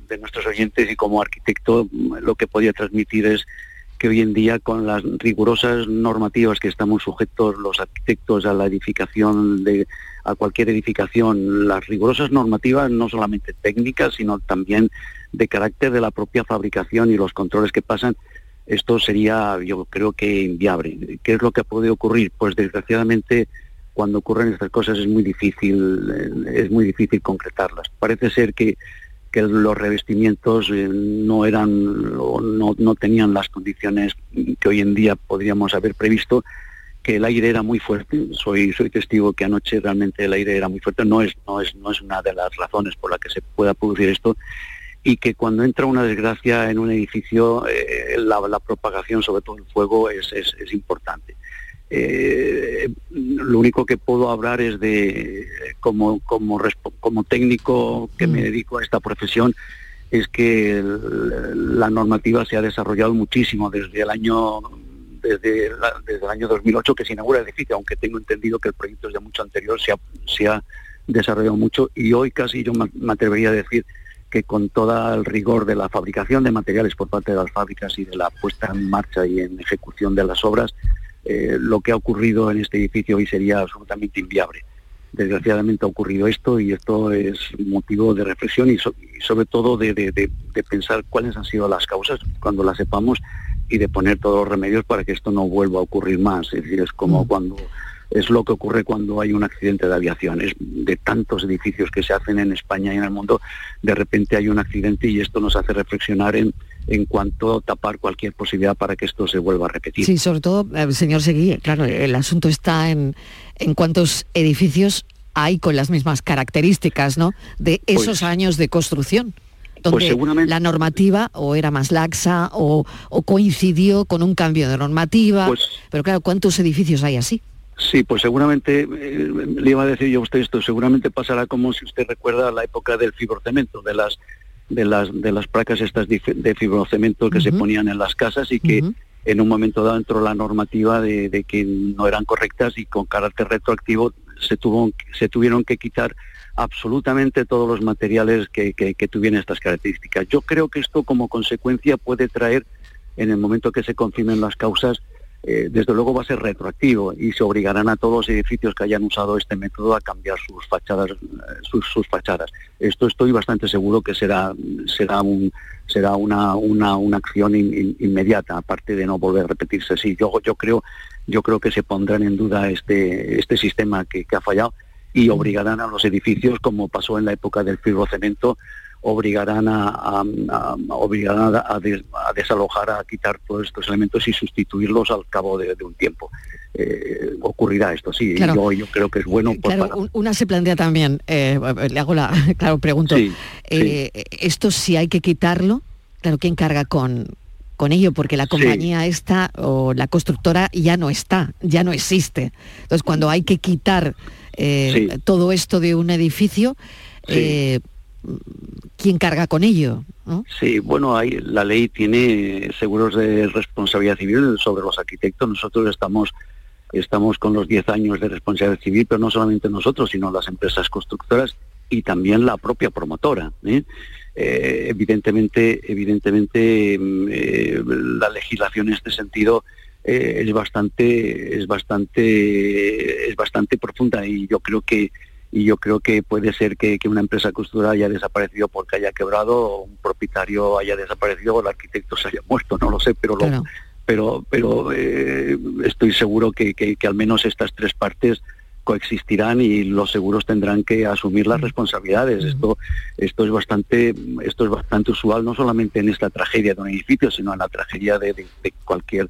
de nuestros oyentes y como arquitecto, lo que podría transmitir es que hoy en día con las rigurosas normativas que estamos sujetos los arquitectos a la edificación de a cualquier edificación, las rigurosas normativas no solamente técnicas, sino también de carácter de la propia fabricación y los controles que pasan, esto sería yo creo que inviable. ¿Qué es lo que puede ocurrir? Pues desgraciadamente cuando ocurren estas cosas es muy difícil eh, es muy difícil concretarlas. Parece ser que que los revestimientos eh, no eran no, no tenían las condiciones que hoy en día podríamos haber previsto que el aire era muy fuerte. Soy, soy testigo que anoche realmente el aire era muy fuerte. No es, no es, no es una de las razones por las que se pueda producir esto. Y que cuando entra una desgracia en un edificio, eh, la, la, propagación, sobre todo el fuego, es, es importante. Eh, lo único que puedo hablar es de, como, como, como técnico que me mm. dedico a esta profesión, es que la normativa se ha desarrollado muchísimo desde el año desde, desde el año 2008 que se inaugura el edificio, aunque tengo entendido que el proyecto es de mucho anterior, se ha, se ha desarrollado mucho y hoy casi yo me atrevería a decir que con todo el rigor de la fabricación de materiales por parte de las fábricas y de la puesta en marcha y en ejecución de las obras, eh, lo que ha ocurrido en este edificio hoy sería absolutamente inviable. Desgraciadamente ha ocurrido esto y esto es motivo de reflexión y, sobre todo de, pensar cuáles han sido las causas cuando las sepamos y de poner todos los remedios para que esto no vuelva a ocurrir más. Es decir, es como mm. cuando es lo que ocurre cuando hay un accidente de aviación. Es de tantos edificios que se hacen en España y en el mundo, de repente hay un accidente y esto nos hace reflexionar en, en cuanto a tapar cualquier posibilidad para que esto se vuelva a repetir. Sí, sobre todo, eh, señor Seguí, claro, el asunto está en, en cuántos edificios hay con las mismas características, ¿no? De pues esos años de construcción donde pues la normativa o era más laxa o, coincidió con un cambio de normativa. Pues pero claro, ¿cuántos edificios hay así? Sí, pues seguramente, eh, le iba a decir yo a usted esto, seguramente pasará como si usted recuerda la época del fibrocemento, de las de las de las placas estas de fibrocemento que se ponían en las casas y que en un momento dado entró la normativa de, que no eran correctas y con carácter retroactivo se tuvo se tuvieron que quitar absolutamente todos los materiales que, que, que tuvieran estas características. Yo creo que esto como consecuencia puede traer en el momento que se confirmen las causas eh, desde luego va a ser retroactivo y se obligarán a todos los edificios que hayan usado este método a cambiar sus fachadas, eh, sus, fachadas. Esto estoy bastante seguro que será, será, un, será una, una, una acción inmediata, aparte de no volver a repetirse. Sí, yo, yo, creo, yo creo que se pondrán en duda este, este sistema que, que ha fallado y obligarán a los edificios, como pasó en la época del fibrocemento, obligarán a, a, desalojar, a quitar todos estos elementos y sustituirlos al cabo de, un tiempo. Eh, ocurrirá esto, sí, yo, creo que es bueno. claro, una se plantea también, eh, le hago la, claro, pregunto, eh, esto si hay que quitarlo, claro, ¿quién carga con, con ello? Porque la compañía esta o la constructora ya no está, ya no existe. Entonces, cuando hay que quitar todo esto de un edificio, quién carga con ello. Sí, bueno, hay, la ley tiene seguros de responsabilidad civil sobre los arquitectos. Nosotros estamos, estamos con los 10 años de responsabilidad civil, pero no solamente nosotros, sino las empresas constructoras y también la propia promotora. ¿eh? Eh, evidentemente, evidentemente mm, eh, la legislación en este sentido es bastante, es bastante, es bastante profunda y yo creo que y yo creo que puede ser que, una empresa constructora haya desaparecido porque haya quebrado, o un propietario haya desaparecido o el arquitecto se haya muerto, no lo sé, pero pero pero eh, estoy seguro que, al menos estas tres partes coexistirán y los seguros tendrán que asumir las mm. responsabilidades. Esto, esto es bastante, esto es bastante usual no solamente en esta tragedia de un edificio, sino en la tragedia de, cualquier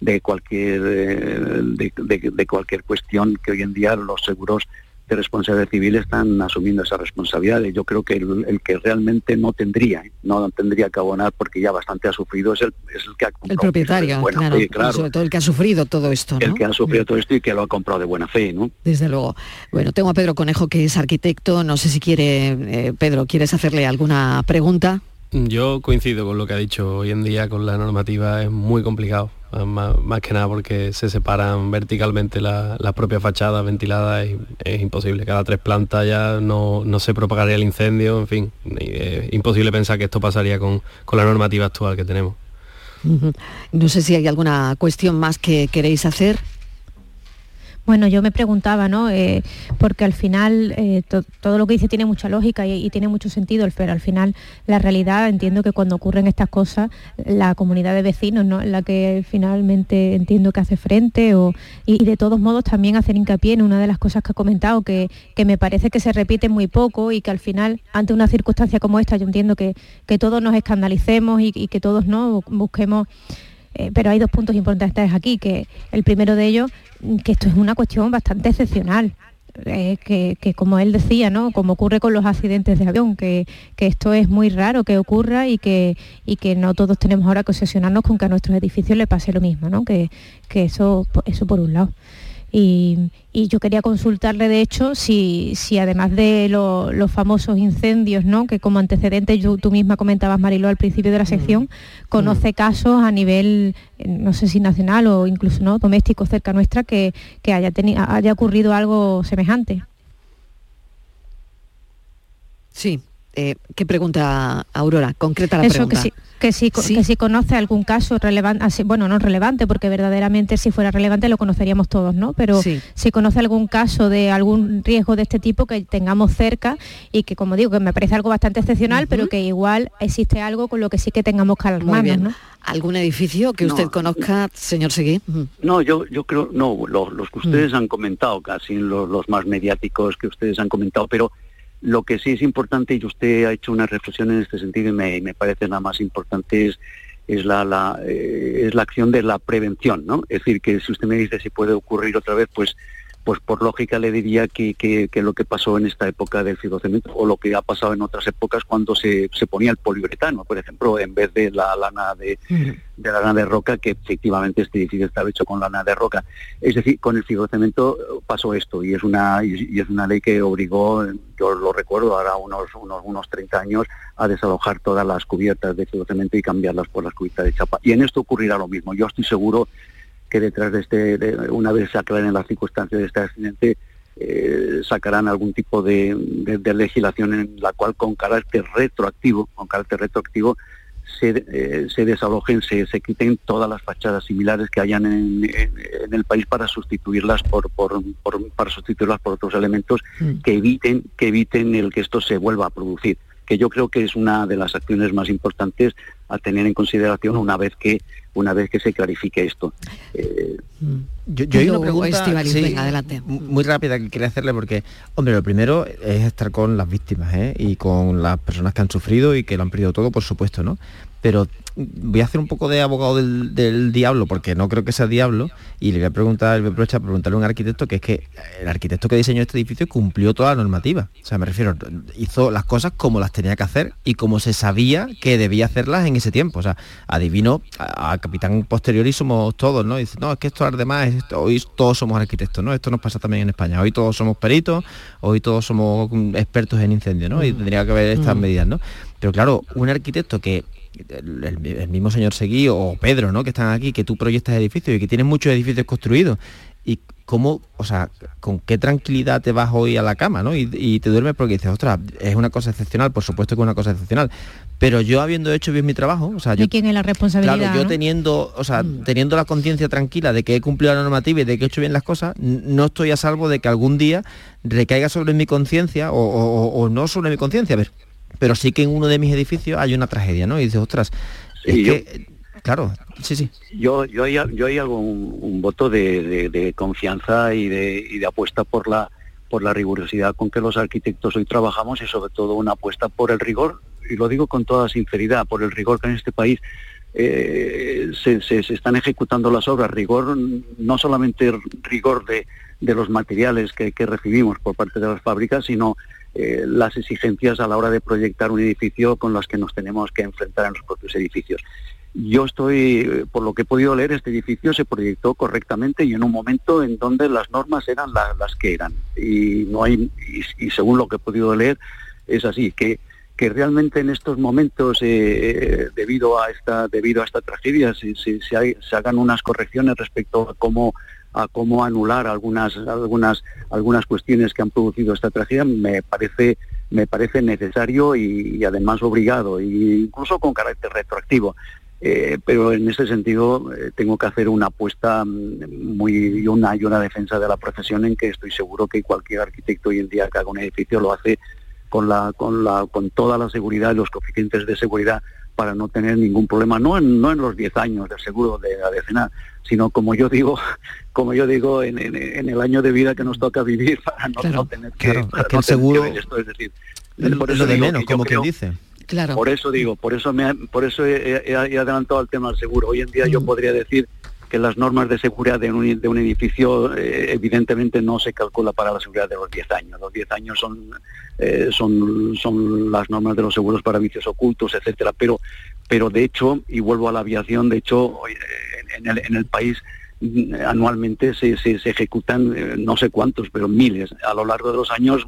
de cualquier eh, de, cualquier cuestión que hoy en día los seguros de responsabilidad civil están asumiendo esa responsabilidad. Yo creo que el, que realmente no tendría, no tendría que abonar porque ya bastante ha sufrido es el, es el que ha comprado. El propietario, claro, sobre todo el que ha sufrido todo esto. El que ha sufrido todo esto y que lo ha comprado de buena fe, ¿no? Desde luego. Bueno, tengo a Pedro Conejo que es arquitecto. No sé si quiere, eh, Pedro, ¿quieres hacerle alguna pregunta? Yo coincido con lo que ha dicho. Hoy en día con la normativa es muy complicado más, que nada porque se separan verticalmente las propias fachadas ventiladas y es imposible. Cada tres plantas ya no, se propagaría el incendio, en fin, es imposible pensar que esto pasaría con, con la normativa actual que tenemos. No sé si hay alguna cuestión más que queréis hacer. Bueno, yo me preguntaba, ¿no? Eh, porque al final eh, todo lo que dice tiene mucha lógica y, tiene mucho sentido, pero al final la realidad entiendo que cuando ocurren estas cosas, la comunidad de vecinos, ¿no? la que finalmente entiendo que hace frente y, de todos modos también hacer hincapié en una de las cosas que ha comentado, que, me parece que se repite muy poco y que al final, ante una circunstancia como esta, yo entiendo que, que todos nos escandalicemos y que todos no busquemos eh, pero hay dos puntos importantes aquí, que el primero de ellos, que esto es una cuestión bastante excepcional. Eh, que, como él decía, ¿no? como ocurre con los accidentes de avión, que, esto es muy raro que ocurra y que, y que no todos tenemos ahora que obsesionarnos con que a nuestros edificios le pase lo mismo, ¿no? que, eso, eso por un lado. Y, yo quería consultarle, de hecho, si, si además de los famosos incendios, ¿no? que como antecedente tú, misma comentabas, Marilo, al principio de la sección, conoce casos a nivel, no sé si nacional o incluso no doméstico cerca nuestra, que, que haya, haya ocurrido algo semejante. Sí, eh, ¿qué pregunta Aurora? Concreta la pregunta. Que si, que, si, conoce algún caso relevante, bueno, no relevante, porque verdaderamente si fuera relevante lo conoceríamos todos, ¿no? Pero si conoce algún caso de algún riesgo de este tipo que tengamos cerca y que, como digo, que me parece algo bastante excepcional, pero que igual existe algo con lo que sí que tengamos que alarmarnos, ¿no? ¿Algún edificio que usted conozca, señor Seguí? No, yo, yo creo, no, los, que ustedes han comentado, casi los, los más mediáticos que ustedes han comentado, pero lo que sí es importante, y usted ha hecho una reflexión en este sentido y me, parece la más importante, es, es la, la eh, es la acción de la prevención, ¿no? Es decir, que si usted me dice si puede ocurrir otra vez, pues pues por lógica le diría que, que, lo que pasó en esta época del fibrocemento o lo que ha pasado en otras épocas cuando se, se ponía el poliuretano, por ejemplo, en vez de la lana de, de la lana de roca, que efectivamente este edificio estaba hecho con lana de roca. Es decir, con el fibrocemento pasó esto y es una y, es una ley que obligó, yo lo recuerdo ahora unos, unos, unos 30 años, a desalojar todas las cubiertas de fibrocemento y cambiarlas por las cubiertas de chapa. Y en esto ocurrirá lo mismo. Yo estoy seguro que detrás de este, una vez se aclaren las circunstancias de este accidente, eh, sacarán algún tipo de, legislación en la cual con carácter retroactivo, con carácter retroactivo, se, eh, se desalojen, se, se, quiten todas las fachadas similares que hayan en, el país para sustituirlas por, por, para sustituirlas por otros elementos mm. que eviten que eviten el que esto se vuelva a producir que yo creo que es una de las acciones más importantes a tener en consideración una vez que una vez que se clarifique esto. Eh, yo, hay una pregunta adelante. muy rápida que quería hacerle porque, hombre, lo primero es estar con las víctimas ¿eh? y con las personas que han sufrido y que lo han perdido todo, por supuesto, ¿no? Pero voy a hacer un poco de abogado del, diablo, porque no creo que sea diablo, y le voy a preguntar, voy a aprovechar preguntarle a un arquitecto que es que el arquitecto que diseñó este edificio cumplió toda la normativa. O sea, me refiero, hizo las cosas como las tenía que hacer y como se sabía que debía hacerlas en ese tiempo. O sea, adivino, a, capitán posterior y somos todos, ¿no? dice, no, es que esto además, hoy todos somos arquitectos, ¿no? Esto nos pasa también en España. Hoy todos somos peritos, hoy todos somos expertos en incendios, ¿no? Y mm. tendría que haber estas mm. medidas, ¿no? Pero claro, un arquitecto que el, mismo señor Seguí o Pedro, ¿no? Que están aquí, que tú proyectas edificios y que tienes muchos edificios construidos. Y cómo, o sea, con qué tranquilidad te vas hoy a la cama, ¿no? Y, te duermes porque dices, ostras, es una cosa excepcional, por supuesto que es una cosa excepcional. Pero yo habiendo hecho bien mi trabajo, o sea, yo, quién es la responsabilidad? Claro, yo teniendo, o sea, mm. teniendo la conciencia tranquila de que he cumplido la normativa y de que he hecho bien las cosas, no estoy a salvo de que algún día recaiga sobre mi conciencia o, no sobre mi conciencia. A ver, pero sí que en uno de mis edificios hay una tragedia, ¿no? Y dices, ostras, es que, claro, sí, sí. Yo, yo, hay, yo hay algo, un, voto de, confianza y de, y de apuesta por la, por la rigurosidad con que los arquitectos hoy trabajamos y sobre todo una apuesta por el rigor, y lo digo con toda sinceridad, por el rigor que en este país eh, se, se, están ejecutando las obras, rigor, no solamente rigor de, de los materiales que, que recibimos por parte de las fábricas, sino eh, las exigencias a la hora de proyectar un edificio con las que nos tenemos que enfrentar en los propios edificios. Yo estoy, eh, por lo que he podido leer, este edificio se proyectó correctamente y en un momento en donde las normas eran las que eran. Y no hay, y, según lo que he podido leer, es así, que, que realmente en estos momentos, eh, debido a esta, debido a esta tragedia, se, se, hagan unas correcciones respecto a cómo a cómo anular algunas, algunas, algunas cuestiones que han producido esta tragedia, me parece, me parece necesario y, además obligado, e incluso con carácter retroactivo. Eh, pero en ese sentido eh, tengo que hacer una apuesta mm, muy y una, y una defensa de la profesión en que estoy seguro que cualquier arquitecto hoy en día que haga un edificio lo hace con la con la con toda la seguridad y los coeficientes de seguridad para no tener ningún problema, no en, no en los 10 años del seguro de la decena, sino como yo digo, como yo digo, en, el año de vida que nos toca vivir para no, tener que, el seguro, esto, es decir, por eso de menos, como quien dice. Claro. Por eso digo, por eso me, por eso he, adelantado al tema del seguro. Hoy en día yo mm. podría decir que las normas de seguridad de un, edificio eh, evidentemente no se calcula para la seguridad de los 10 años. Los 10 años son, eh, son, son las normas de los seguros para vicios ocultos, etcétera. Pero, pero de hecho, y vuelvo a la aviación, de hecho, en el, en el país mm, anualmente se, se, ejecutan eh, no sé cuántos, pero miles, a lo largo de los años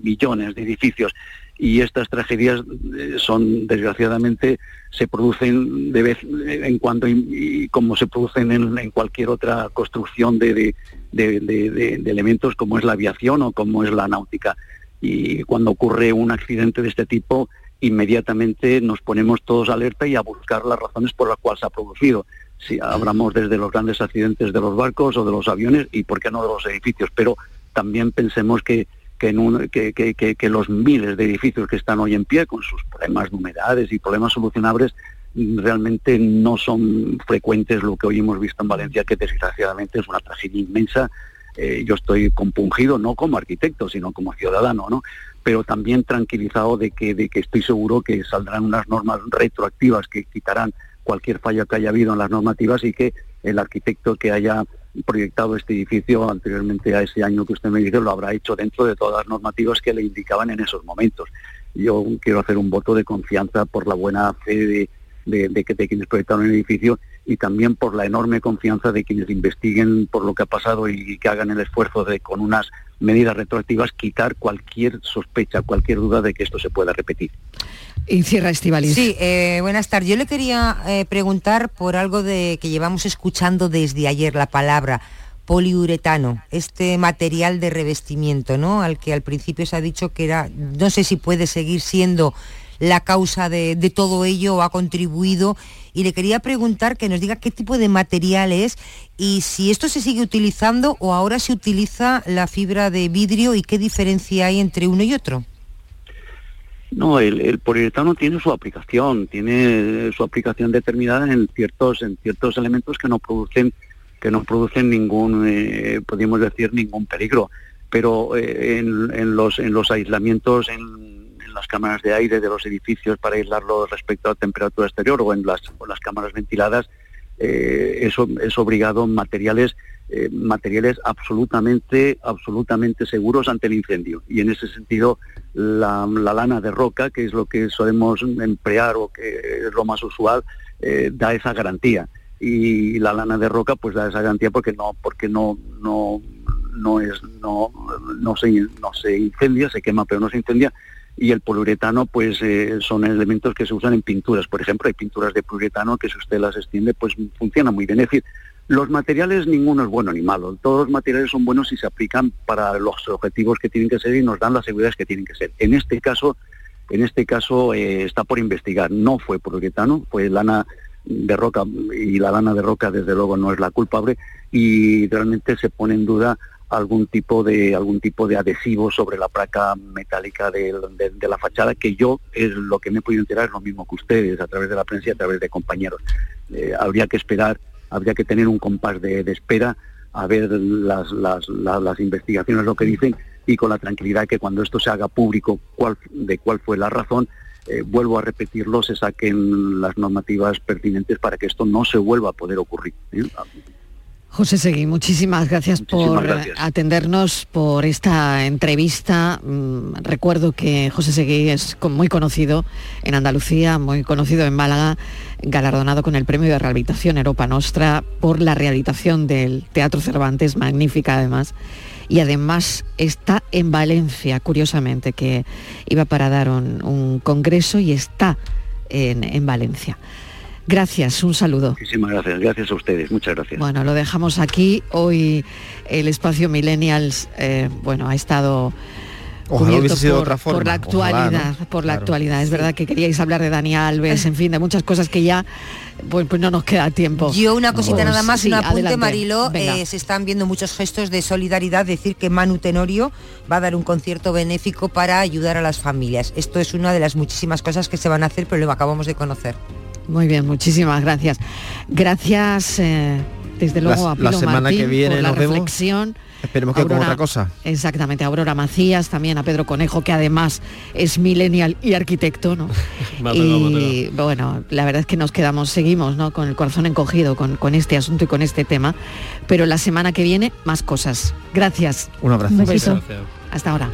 millones de edificios y estas tragedias eh, son desgraciadamente se producen de vez en cuando y, como se producen en, cualquier otra construcción de, de, elementos como es la aviación o como es la náutica. Y cuando ocurre un accidente de este tipo inmediatamente nos ponemos todos alerta y a buscar las razones por las cuales se ha producido. Si hablamos desde los grandes accidentes de los barcos o de los aviones y por qué no de los edificios, pero también pensemos que que, los miles de edificios que están hoy en pie, con sus problemas de humedades y problemas solucionables, realmente no son frecuentes lo que hoy hemos visto en Valencia, que desgraciadamente es una tragedia inmensa. Eh, yo estoy compungido, no como arquitecto, sino como ciudadano, ¿no? pero también tranquilizado de que, de que estoy seguro que saldrán unas normas retroactivas que quitarán cualquier fallo que haya habido en las normativas y que el arquitecto que haya proyectado este edificio anteriormente a ese año que usted me dice, lo habrá hecho dentro de todas las normativas que le indicaban en esos momentos. Yo quiero hacer un voto de confianza por la buena fe de, de, de, de quienes proyectaron el edificio y también por la enorme confianza de quienes investiguen por lo que ha pasado y que hagan el esfuerzo de con unas medidas retroactivas quitar cualquier sospecha, cualquier duda de que esto se pueda repetir. Y cierra Estivalis. Sí, eh, buenas tardes. Yo le quería eh, preguntar por algo de que llevamos escuchando desde ayer, la palabra poliuretano, este material de revestimiento, ¿no? Al que al principio se ha dicho que era, no sé si puede seguir siendo la causa de, todo ello ha contribuido. Y le quería preguntar que nos diga qué tipo de material es y si esto se sigue utilizando o ahora se utiliza la fibra de vidrio y qué diferencia hay entre uno y otro. No, el, poliuretano tiene su aplicación, tiene su aplicación determinada en ciertos, en ciertos elementos que no producen, que no producen ningún, eh, podríamos decir, ningún peligro. Pero eh, en, los, en los aislamientos, en, las cámaras de aire de los edificios para aislarlo respecto a temperatura exterior o en las, las cámaras ventiladas, eh, eso es obligado materiales eh, materiales absolutamente absolutamente seguros ante el incendio. Y en ese sentido la, lana de roca que es lo que solemos emplear o que es lo más usual eh, da esa garantía. Y la lana de roca pues da esa garantía porque no porque no no no es no no se no se incendia se quema pero no se incendia y el poliuretano pues eh, son elementos que se usan en pinturas. Por ejemplo, hay pinturas de poliuretano que si usted las extiende pues funciona muy bien. Es decir, los materiales ninguno es bueno ni malo. Todos los materiales son buenos si se aplican para los objetivos que tienen que ser y nos dan las seguridades que tienen que ser. En este caso, en este caso eh, está por investigar. No fue poliuretano, fue lana de roca y la lana de roca desde luego no es la culpable y realmente se pone en duda algún tipo de algún tipo de adhesivo sobre la placa metálica de, la fachada que yo es lo que me he podido enterar es lo mismo que ustedes a través de la prensa y a través de compañeros eh, habría que esperar habría que tener un compás de, espera a ver las, las, las, investigaciones lo que dicen y con la tranquilidad que cuando esto se haga público cuál, de cuál fue la razón eh, vuelvo a repetirlo se saquen las normativas pertinentes para que esto no se vuelva a poder ocurrir ¿eh? José Seguí, muchísimas gracias por atendernos, por esta entrevista. Mm, recuerdo que José Seguí es muy conocido en Andalucía, muy conocido en Málaga, galardonado con el Premio de Rehabilitación Europa Nostra por la rehabilitación del Teatro Cervantes, magnífica además. Y además está en Valencia, curiosamente, que iba para dar un, congreso y está en Valencia. Gracias, un saludo. Muchísimas gracias, gracias a ustedes, muchas gracias. Bueno, lo dejamos aquí. Hoy el espacio Millennials, eh, bueno, ha estado... Ojalá hubiese sido por, otra forma. Por la actualidad, por la actualidad. Es verdad que queríais hablar de Dani Alves, en fin, de muchas cosas que ya pues, pues no nos queda tiempo. Yo una cosita nada más, un apunte Marilo, eh, se están viendo muchos gestos de solidaridad, decir que Manu Tenorio va a dar un concierto benéfico para ayudar a las familias. Esto es una de las muchísimas cosas que se van a hacer, pero lo acabamos de conocer. Muy bien, muchísimas gracias. Gracias, eh, desde luego, a Pilo la semana que viene por la reflexión. Esperemos que con otra cosa. Exactamente, a Aurora Macías, también a Pedro Conejo, que además es millennial y arquitecto, ¿no? y bueno, la verdad es que nos quedamos, seguimos, ¿no? Con el corazón encogido con, con este asunto y con este tema. Pero la semana que viene, más cosas. Gracias. Un abrazo. Un Hasta ahora.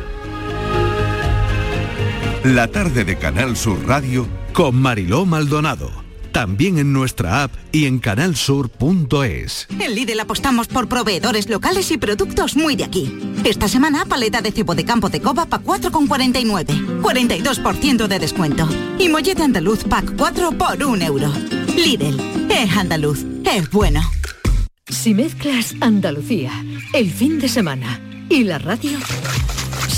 La tarde de Canal Sur Radio con Mariló Maldonado también en nuestra app y en canalsur.es. En Lidl apostamos por proveedores locales y productos muy de aquí. Esta semana, paleta de cebo de campo de coba pa 4,49. 42% de descuento. Y mollete andaluz pack 4 por 1 euro. Lidl, es andaluz, es bueno. Si mezclas Andalucía, el fin de semana y la radio,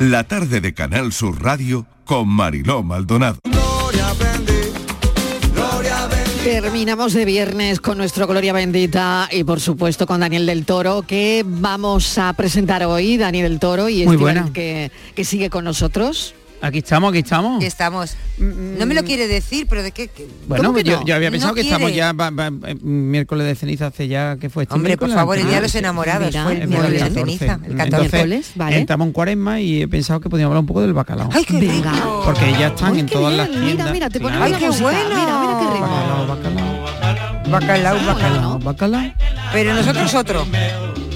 La tarde de Canal Sur Radio con Mariló Maldonado. Terminamos de viernes con nuestro Gloria Bendita y por supuesto con Daniel del Toro que vamos a presentar hoy, Daniel del Toro y buena. que, que sigue con nosotros. Aquí estamos, aquí estamos. Aquí estamos. No me lo quiere decir, pero de qué. qué- Bueno, ¿Cómo que yo, no? yo había pensado No que estamos quiere. ya va- va- eh, miércoles de ceniza hace ya que fue este Hombre, por miércoles, favor, el día de los enamorados Mira, fue el es miércoles de 14. ceniza, el 14. Entonces, Miércoles, vale. Estamos en cuaresma y he pensado que podíamos hablar un poco del bacalao. Ay, qué rico. Porque ya están Ay, en todas bien, las mira, tiendas. mira, te ponemos Claro. la Ay, qué música, bueno. mira, mira qué rico. Bacalao, bacalao. Bacalao, bacalao. Bacalao. Pero nosotros otro.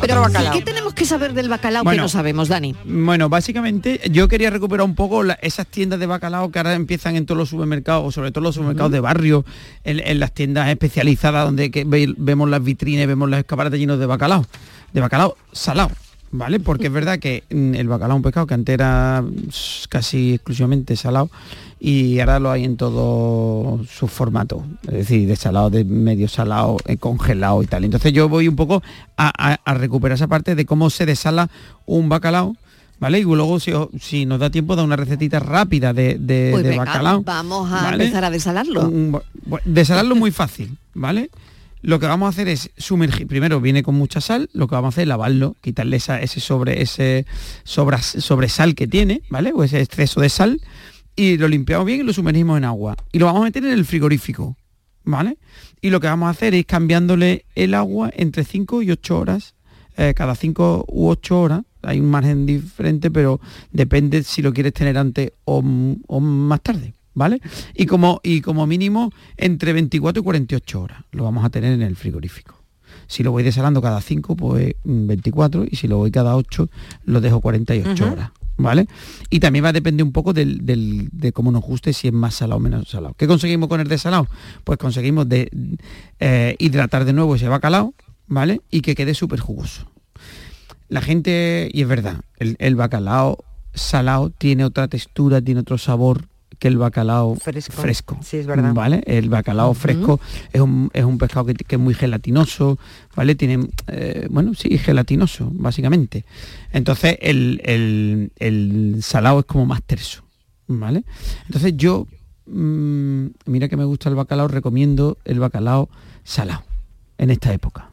Pero otro bacalao. ¿qué tenemos que saber del bacalao que Bueno. no sabemos, Dani? Bueno, básicamente yo quería recuperar un poco la- esas tiendas de bacalao que ahora empiezan en todos los supermercados, o sobre todo los supermercados de barrio, en, en las tiendas especializadas donde que ve- vemos las vitrines, vemos los escaparates llenos de bacalao, de bacalao salado. ¿Vale? Porque es verdad que mm, el bacalao es un pescado que antes era mm, casi exclusivamente salado y ahora lo hay en todos sus formatos, es decir, de salado, de medio salado, eh, congelado y tal. Entonces yo voy un poco a, a- a recuperar esa parte de cómo se desala un bacalao, ¿vale? Y luego si, si nos da tiempo da una recetita rápida de, de- Pues de venga, bacalao. vamos a ¿vale? empezar a desalarlo. Un bu- desalarlo muy fácil, ¿vale? Lo que vamos a hacer es sumergir, primero viene con mucha sal, lo que vamos a hacer es lavarlo, quitarle ese sobre ese sobresal que tiene, ¿vale? O ese exceso de sal y lo limpiamos bien y lo sumergimos en agua y lo vamos a meter en el frigorífico, ¿vale? Y lo que vamos a hacer es cambiándole el agua entre 5 y 8 horas, eh, cada 5 u 8 horas, hay un margen diferente, pero depende si lo quieres tener antes o más tarde, ¿vale? Y como, y como mínimo entre 24 y 48 horas lo vamos a tener en el frigorífico. Si lo voy desalando cada 5, pues mm, 24, y si lo voy cada 8, lo dejo 48 Ujú. horas. ¿Vale? Y también va a depender un poco del, del- de cómo nos guste, si es más salado o menos salado. ¿Qué conseguimos con el desalado? Pues conseguimos de, eh, hidratar de nuevo ese bacalao, ¿vale? Y que quede súper jugoso. La gente, y es verdad, el, el bacalao salado tiene otra textura, tiene otro sabor que el bacalao Fresco. fresco. Sí, es verdad. ¿Vale? El bacalao fresco es, un, es un pescado que, que es muy gelatinoso, ¿vale? Tiene, eh, bueno, sí, gelatinoso, básicamente. Entonces el, el- el salado es como más terso, ¿vale? Entonces yo, mm, mira que me gusta el bacalao, recomiendo el bacalao salado en esta época.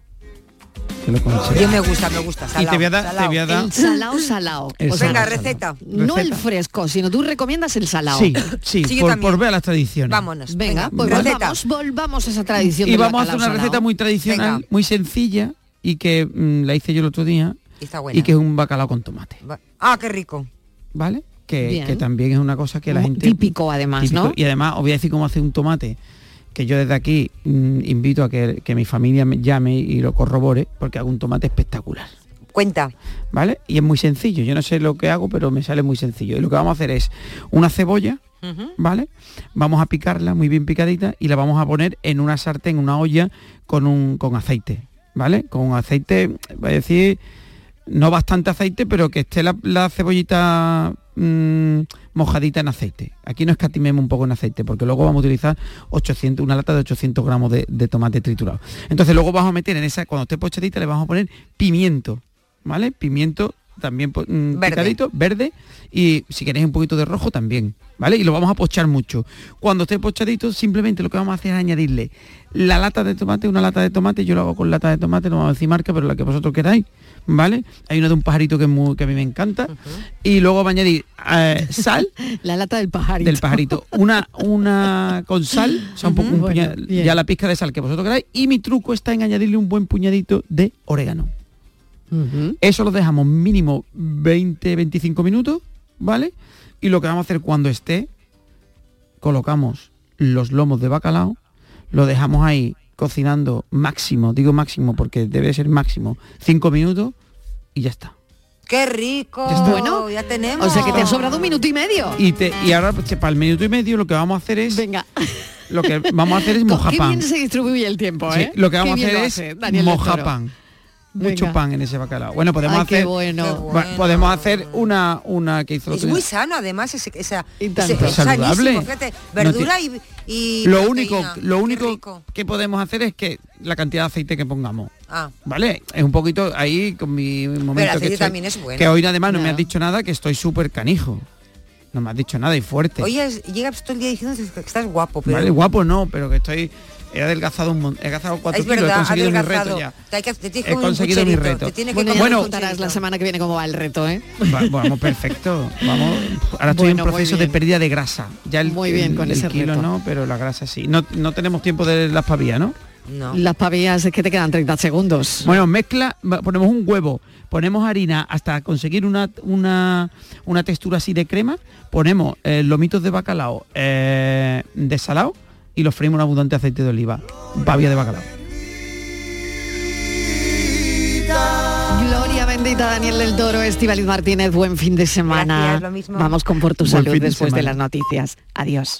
Que lo conseguí. Yo me gusta, me gusta. Y te voy a dar- salao, te voy a dar- El salao, salao. El O sea, Venga, salao, receta. No el fresco, sino tú recomiendas el salao. Sí, sí, Sí, por, por ver las tradiciones. Vámonos. Venga, pues volvamos, volvamos a esa tradición Y del vamos a hacer una receta salao. muy tradicional, Venga. muy sencilla y que mm, la hice yo el otro día Y está buena. y que es un bacalao con tomate, Ah, qué rico. ¿vale? Que, que también es una cosa que la gente... típico, además, típico. ¿no? Y además os voy a decir cómo hacer un tomate, que yo desde aquí mm, invito a que, que mi familia me llame y lo corrobore, porque hago un tomate espectacular. Cuenta. ¿Vale? Y es muy sencillo, yo no sé lo que hago, pero me sale muy sencillo. Y lo que vamos a hacer es una cebolla, ¿vale? Vamos a picarla muy bien picadita y la vamos a poner en una sartén, una olla con un con aceite, ¿vale? Con aceite, voy a decir, no bastante aceite, pero que esté la, la cebollita mm, mojadita en aceite. Aquí no escatimemos un poco en aceite, porque luego vamos a utilizar 800, una lata de 800 gramos de, de tomate triturado. Entonces luego vamos a meter en esa, cuando esté pochadita, le vamos a poner pimiento, ¿vale? Pimiento también po- mm, Verde. picadito, verde, y si queréis un poquito de rojo también, ¿vale? Y lo vamos a pochar mucho. Cuando esté pochadito, simplemente lo que vamos a hacer es añadirle la lata de tomate, una lata de tomate, yo lo hago con lata de tomate, no vamos a decir marca, pero la que vosotros queráis, ¿vale? Hay una de un pajarito que, muy- que a mí me encanta. Y luego va a añadir eh, sal. la lata del pajarito. Del pajarito. Una, una con sal, o sea, un poco un Bueno, ya la pizca de sal que vosotros queráis. Y mi truco está en añadirle un buen puñadito de orégano. Eso lo dejamos mínimo 20-25 minutos, ¿vale? Y lo que vamos a hacer cuando esté, colocamos los lomos de bacalao, lo dejamos ahí cocinando máximo, digo máximo porque debe ser máximo, 5 minutos y ya está. ¡Qué rico! Ya está. Bueno, ya tenemos. O sea que te ha sobrado un minuto y medio. Y, te, y ahora pues, para el minuto y medio lo que vamos a hacer es... Venga. Lo que vamos a hacer es Qué mojapan. bien se distribuye el tiempo, Sí, ¿eh? lo que vamos Qué a hacer es hace mojapan. Mucho Venga. pan en ese bacalao. Bueno, podemos Ay, qué hacer bueno. va- podemos hacer una una que hizo Es muy sano además ese, esa, tanto. ese- es Saludable. sanísimo, fíjate, No verdura y, y lo proteína. único lo único que podemos hacer es que la cantidad de aceite que pongamos Ah. vale es un poquito ahí con mi momento aceite que, estoy- también es bueno. que hoy además no me has dicho nada que estoy súper canijo no me has dicho nada y fuerte Oye, llegas todo el día diciendo que estás guapo, pero vale guapo no pero que estoy he adelgazado un he adelgazado cuatro es kilos verdad, he conseguido mi reto ya. Te hay que- te tienes He un conseguido mi reto. te que Bueno, contarás la semana que viene cómo va el reto, ¿eh? Va- vamos perfecto. Vamos ahora estoy Bueno, en proceso de pérdida de grasa. Ya el, Muy bien el- con el ese kilo reto. no pero la grasa sí. No, no tenemos tiempo de las pavillas no Las pavillas es que te quedan 30 segundos. Bueno, mezcla, ponemos un huevo, ponemos harina hasta conseguir una, una, una textura así de crema, ponemos eh, lomitos de bacalao eh, desalado y los freímos en abundante aceite de oliva. Pavia de bacalao. Gloria bendita, Daniel del Toro, Estivaliz Martínez, buen fin de semana. Gracias, lo mismo. Vamos con por tu Buen salud de después de las noticias. Adiós.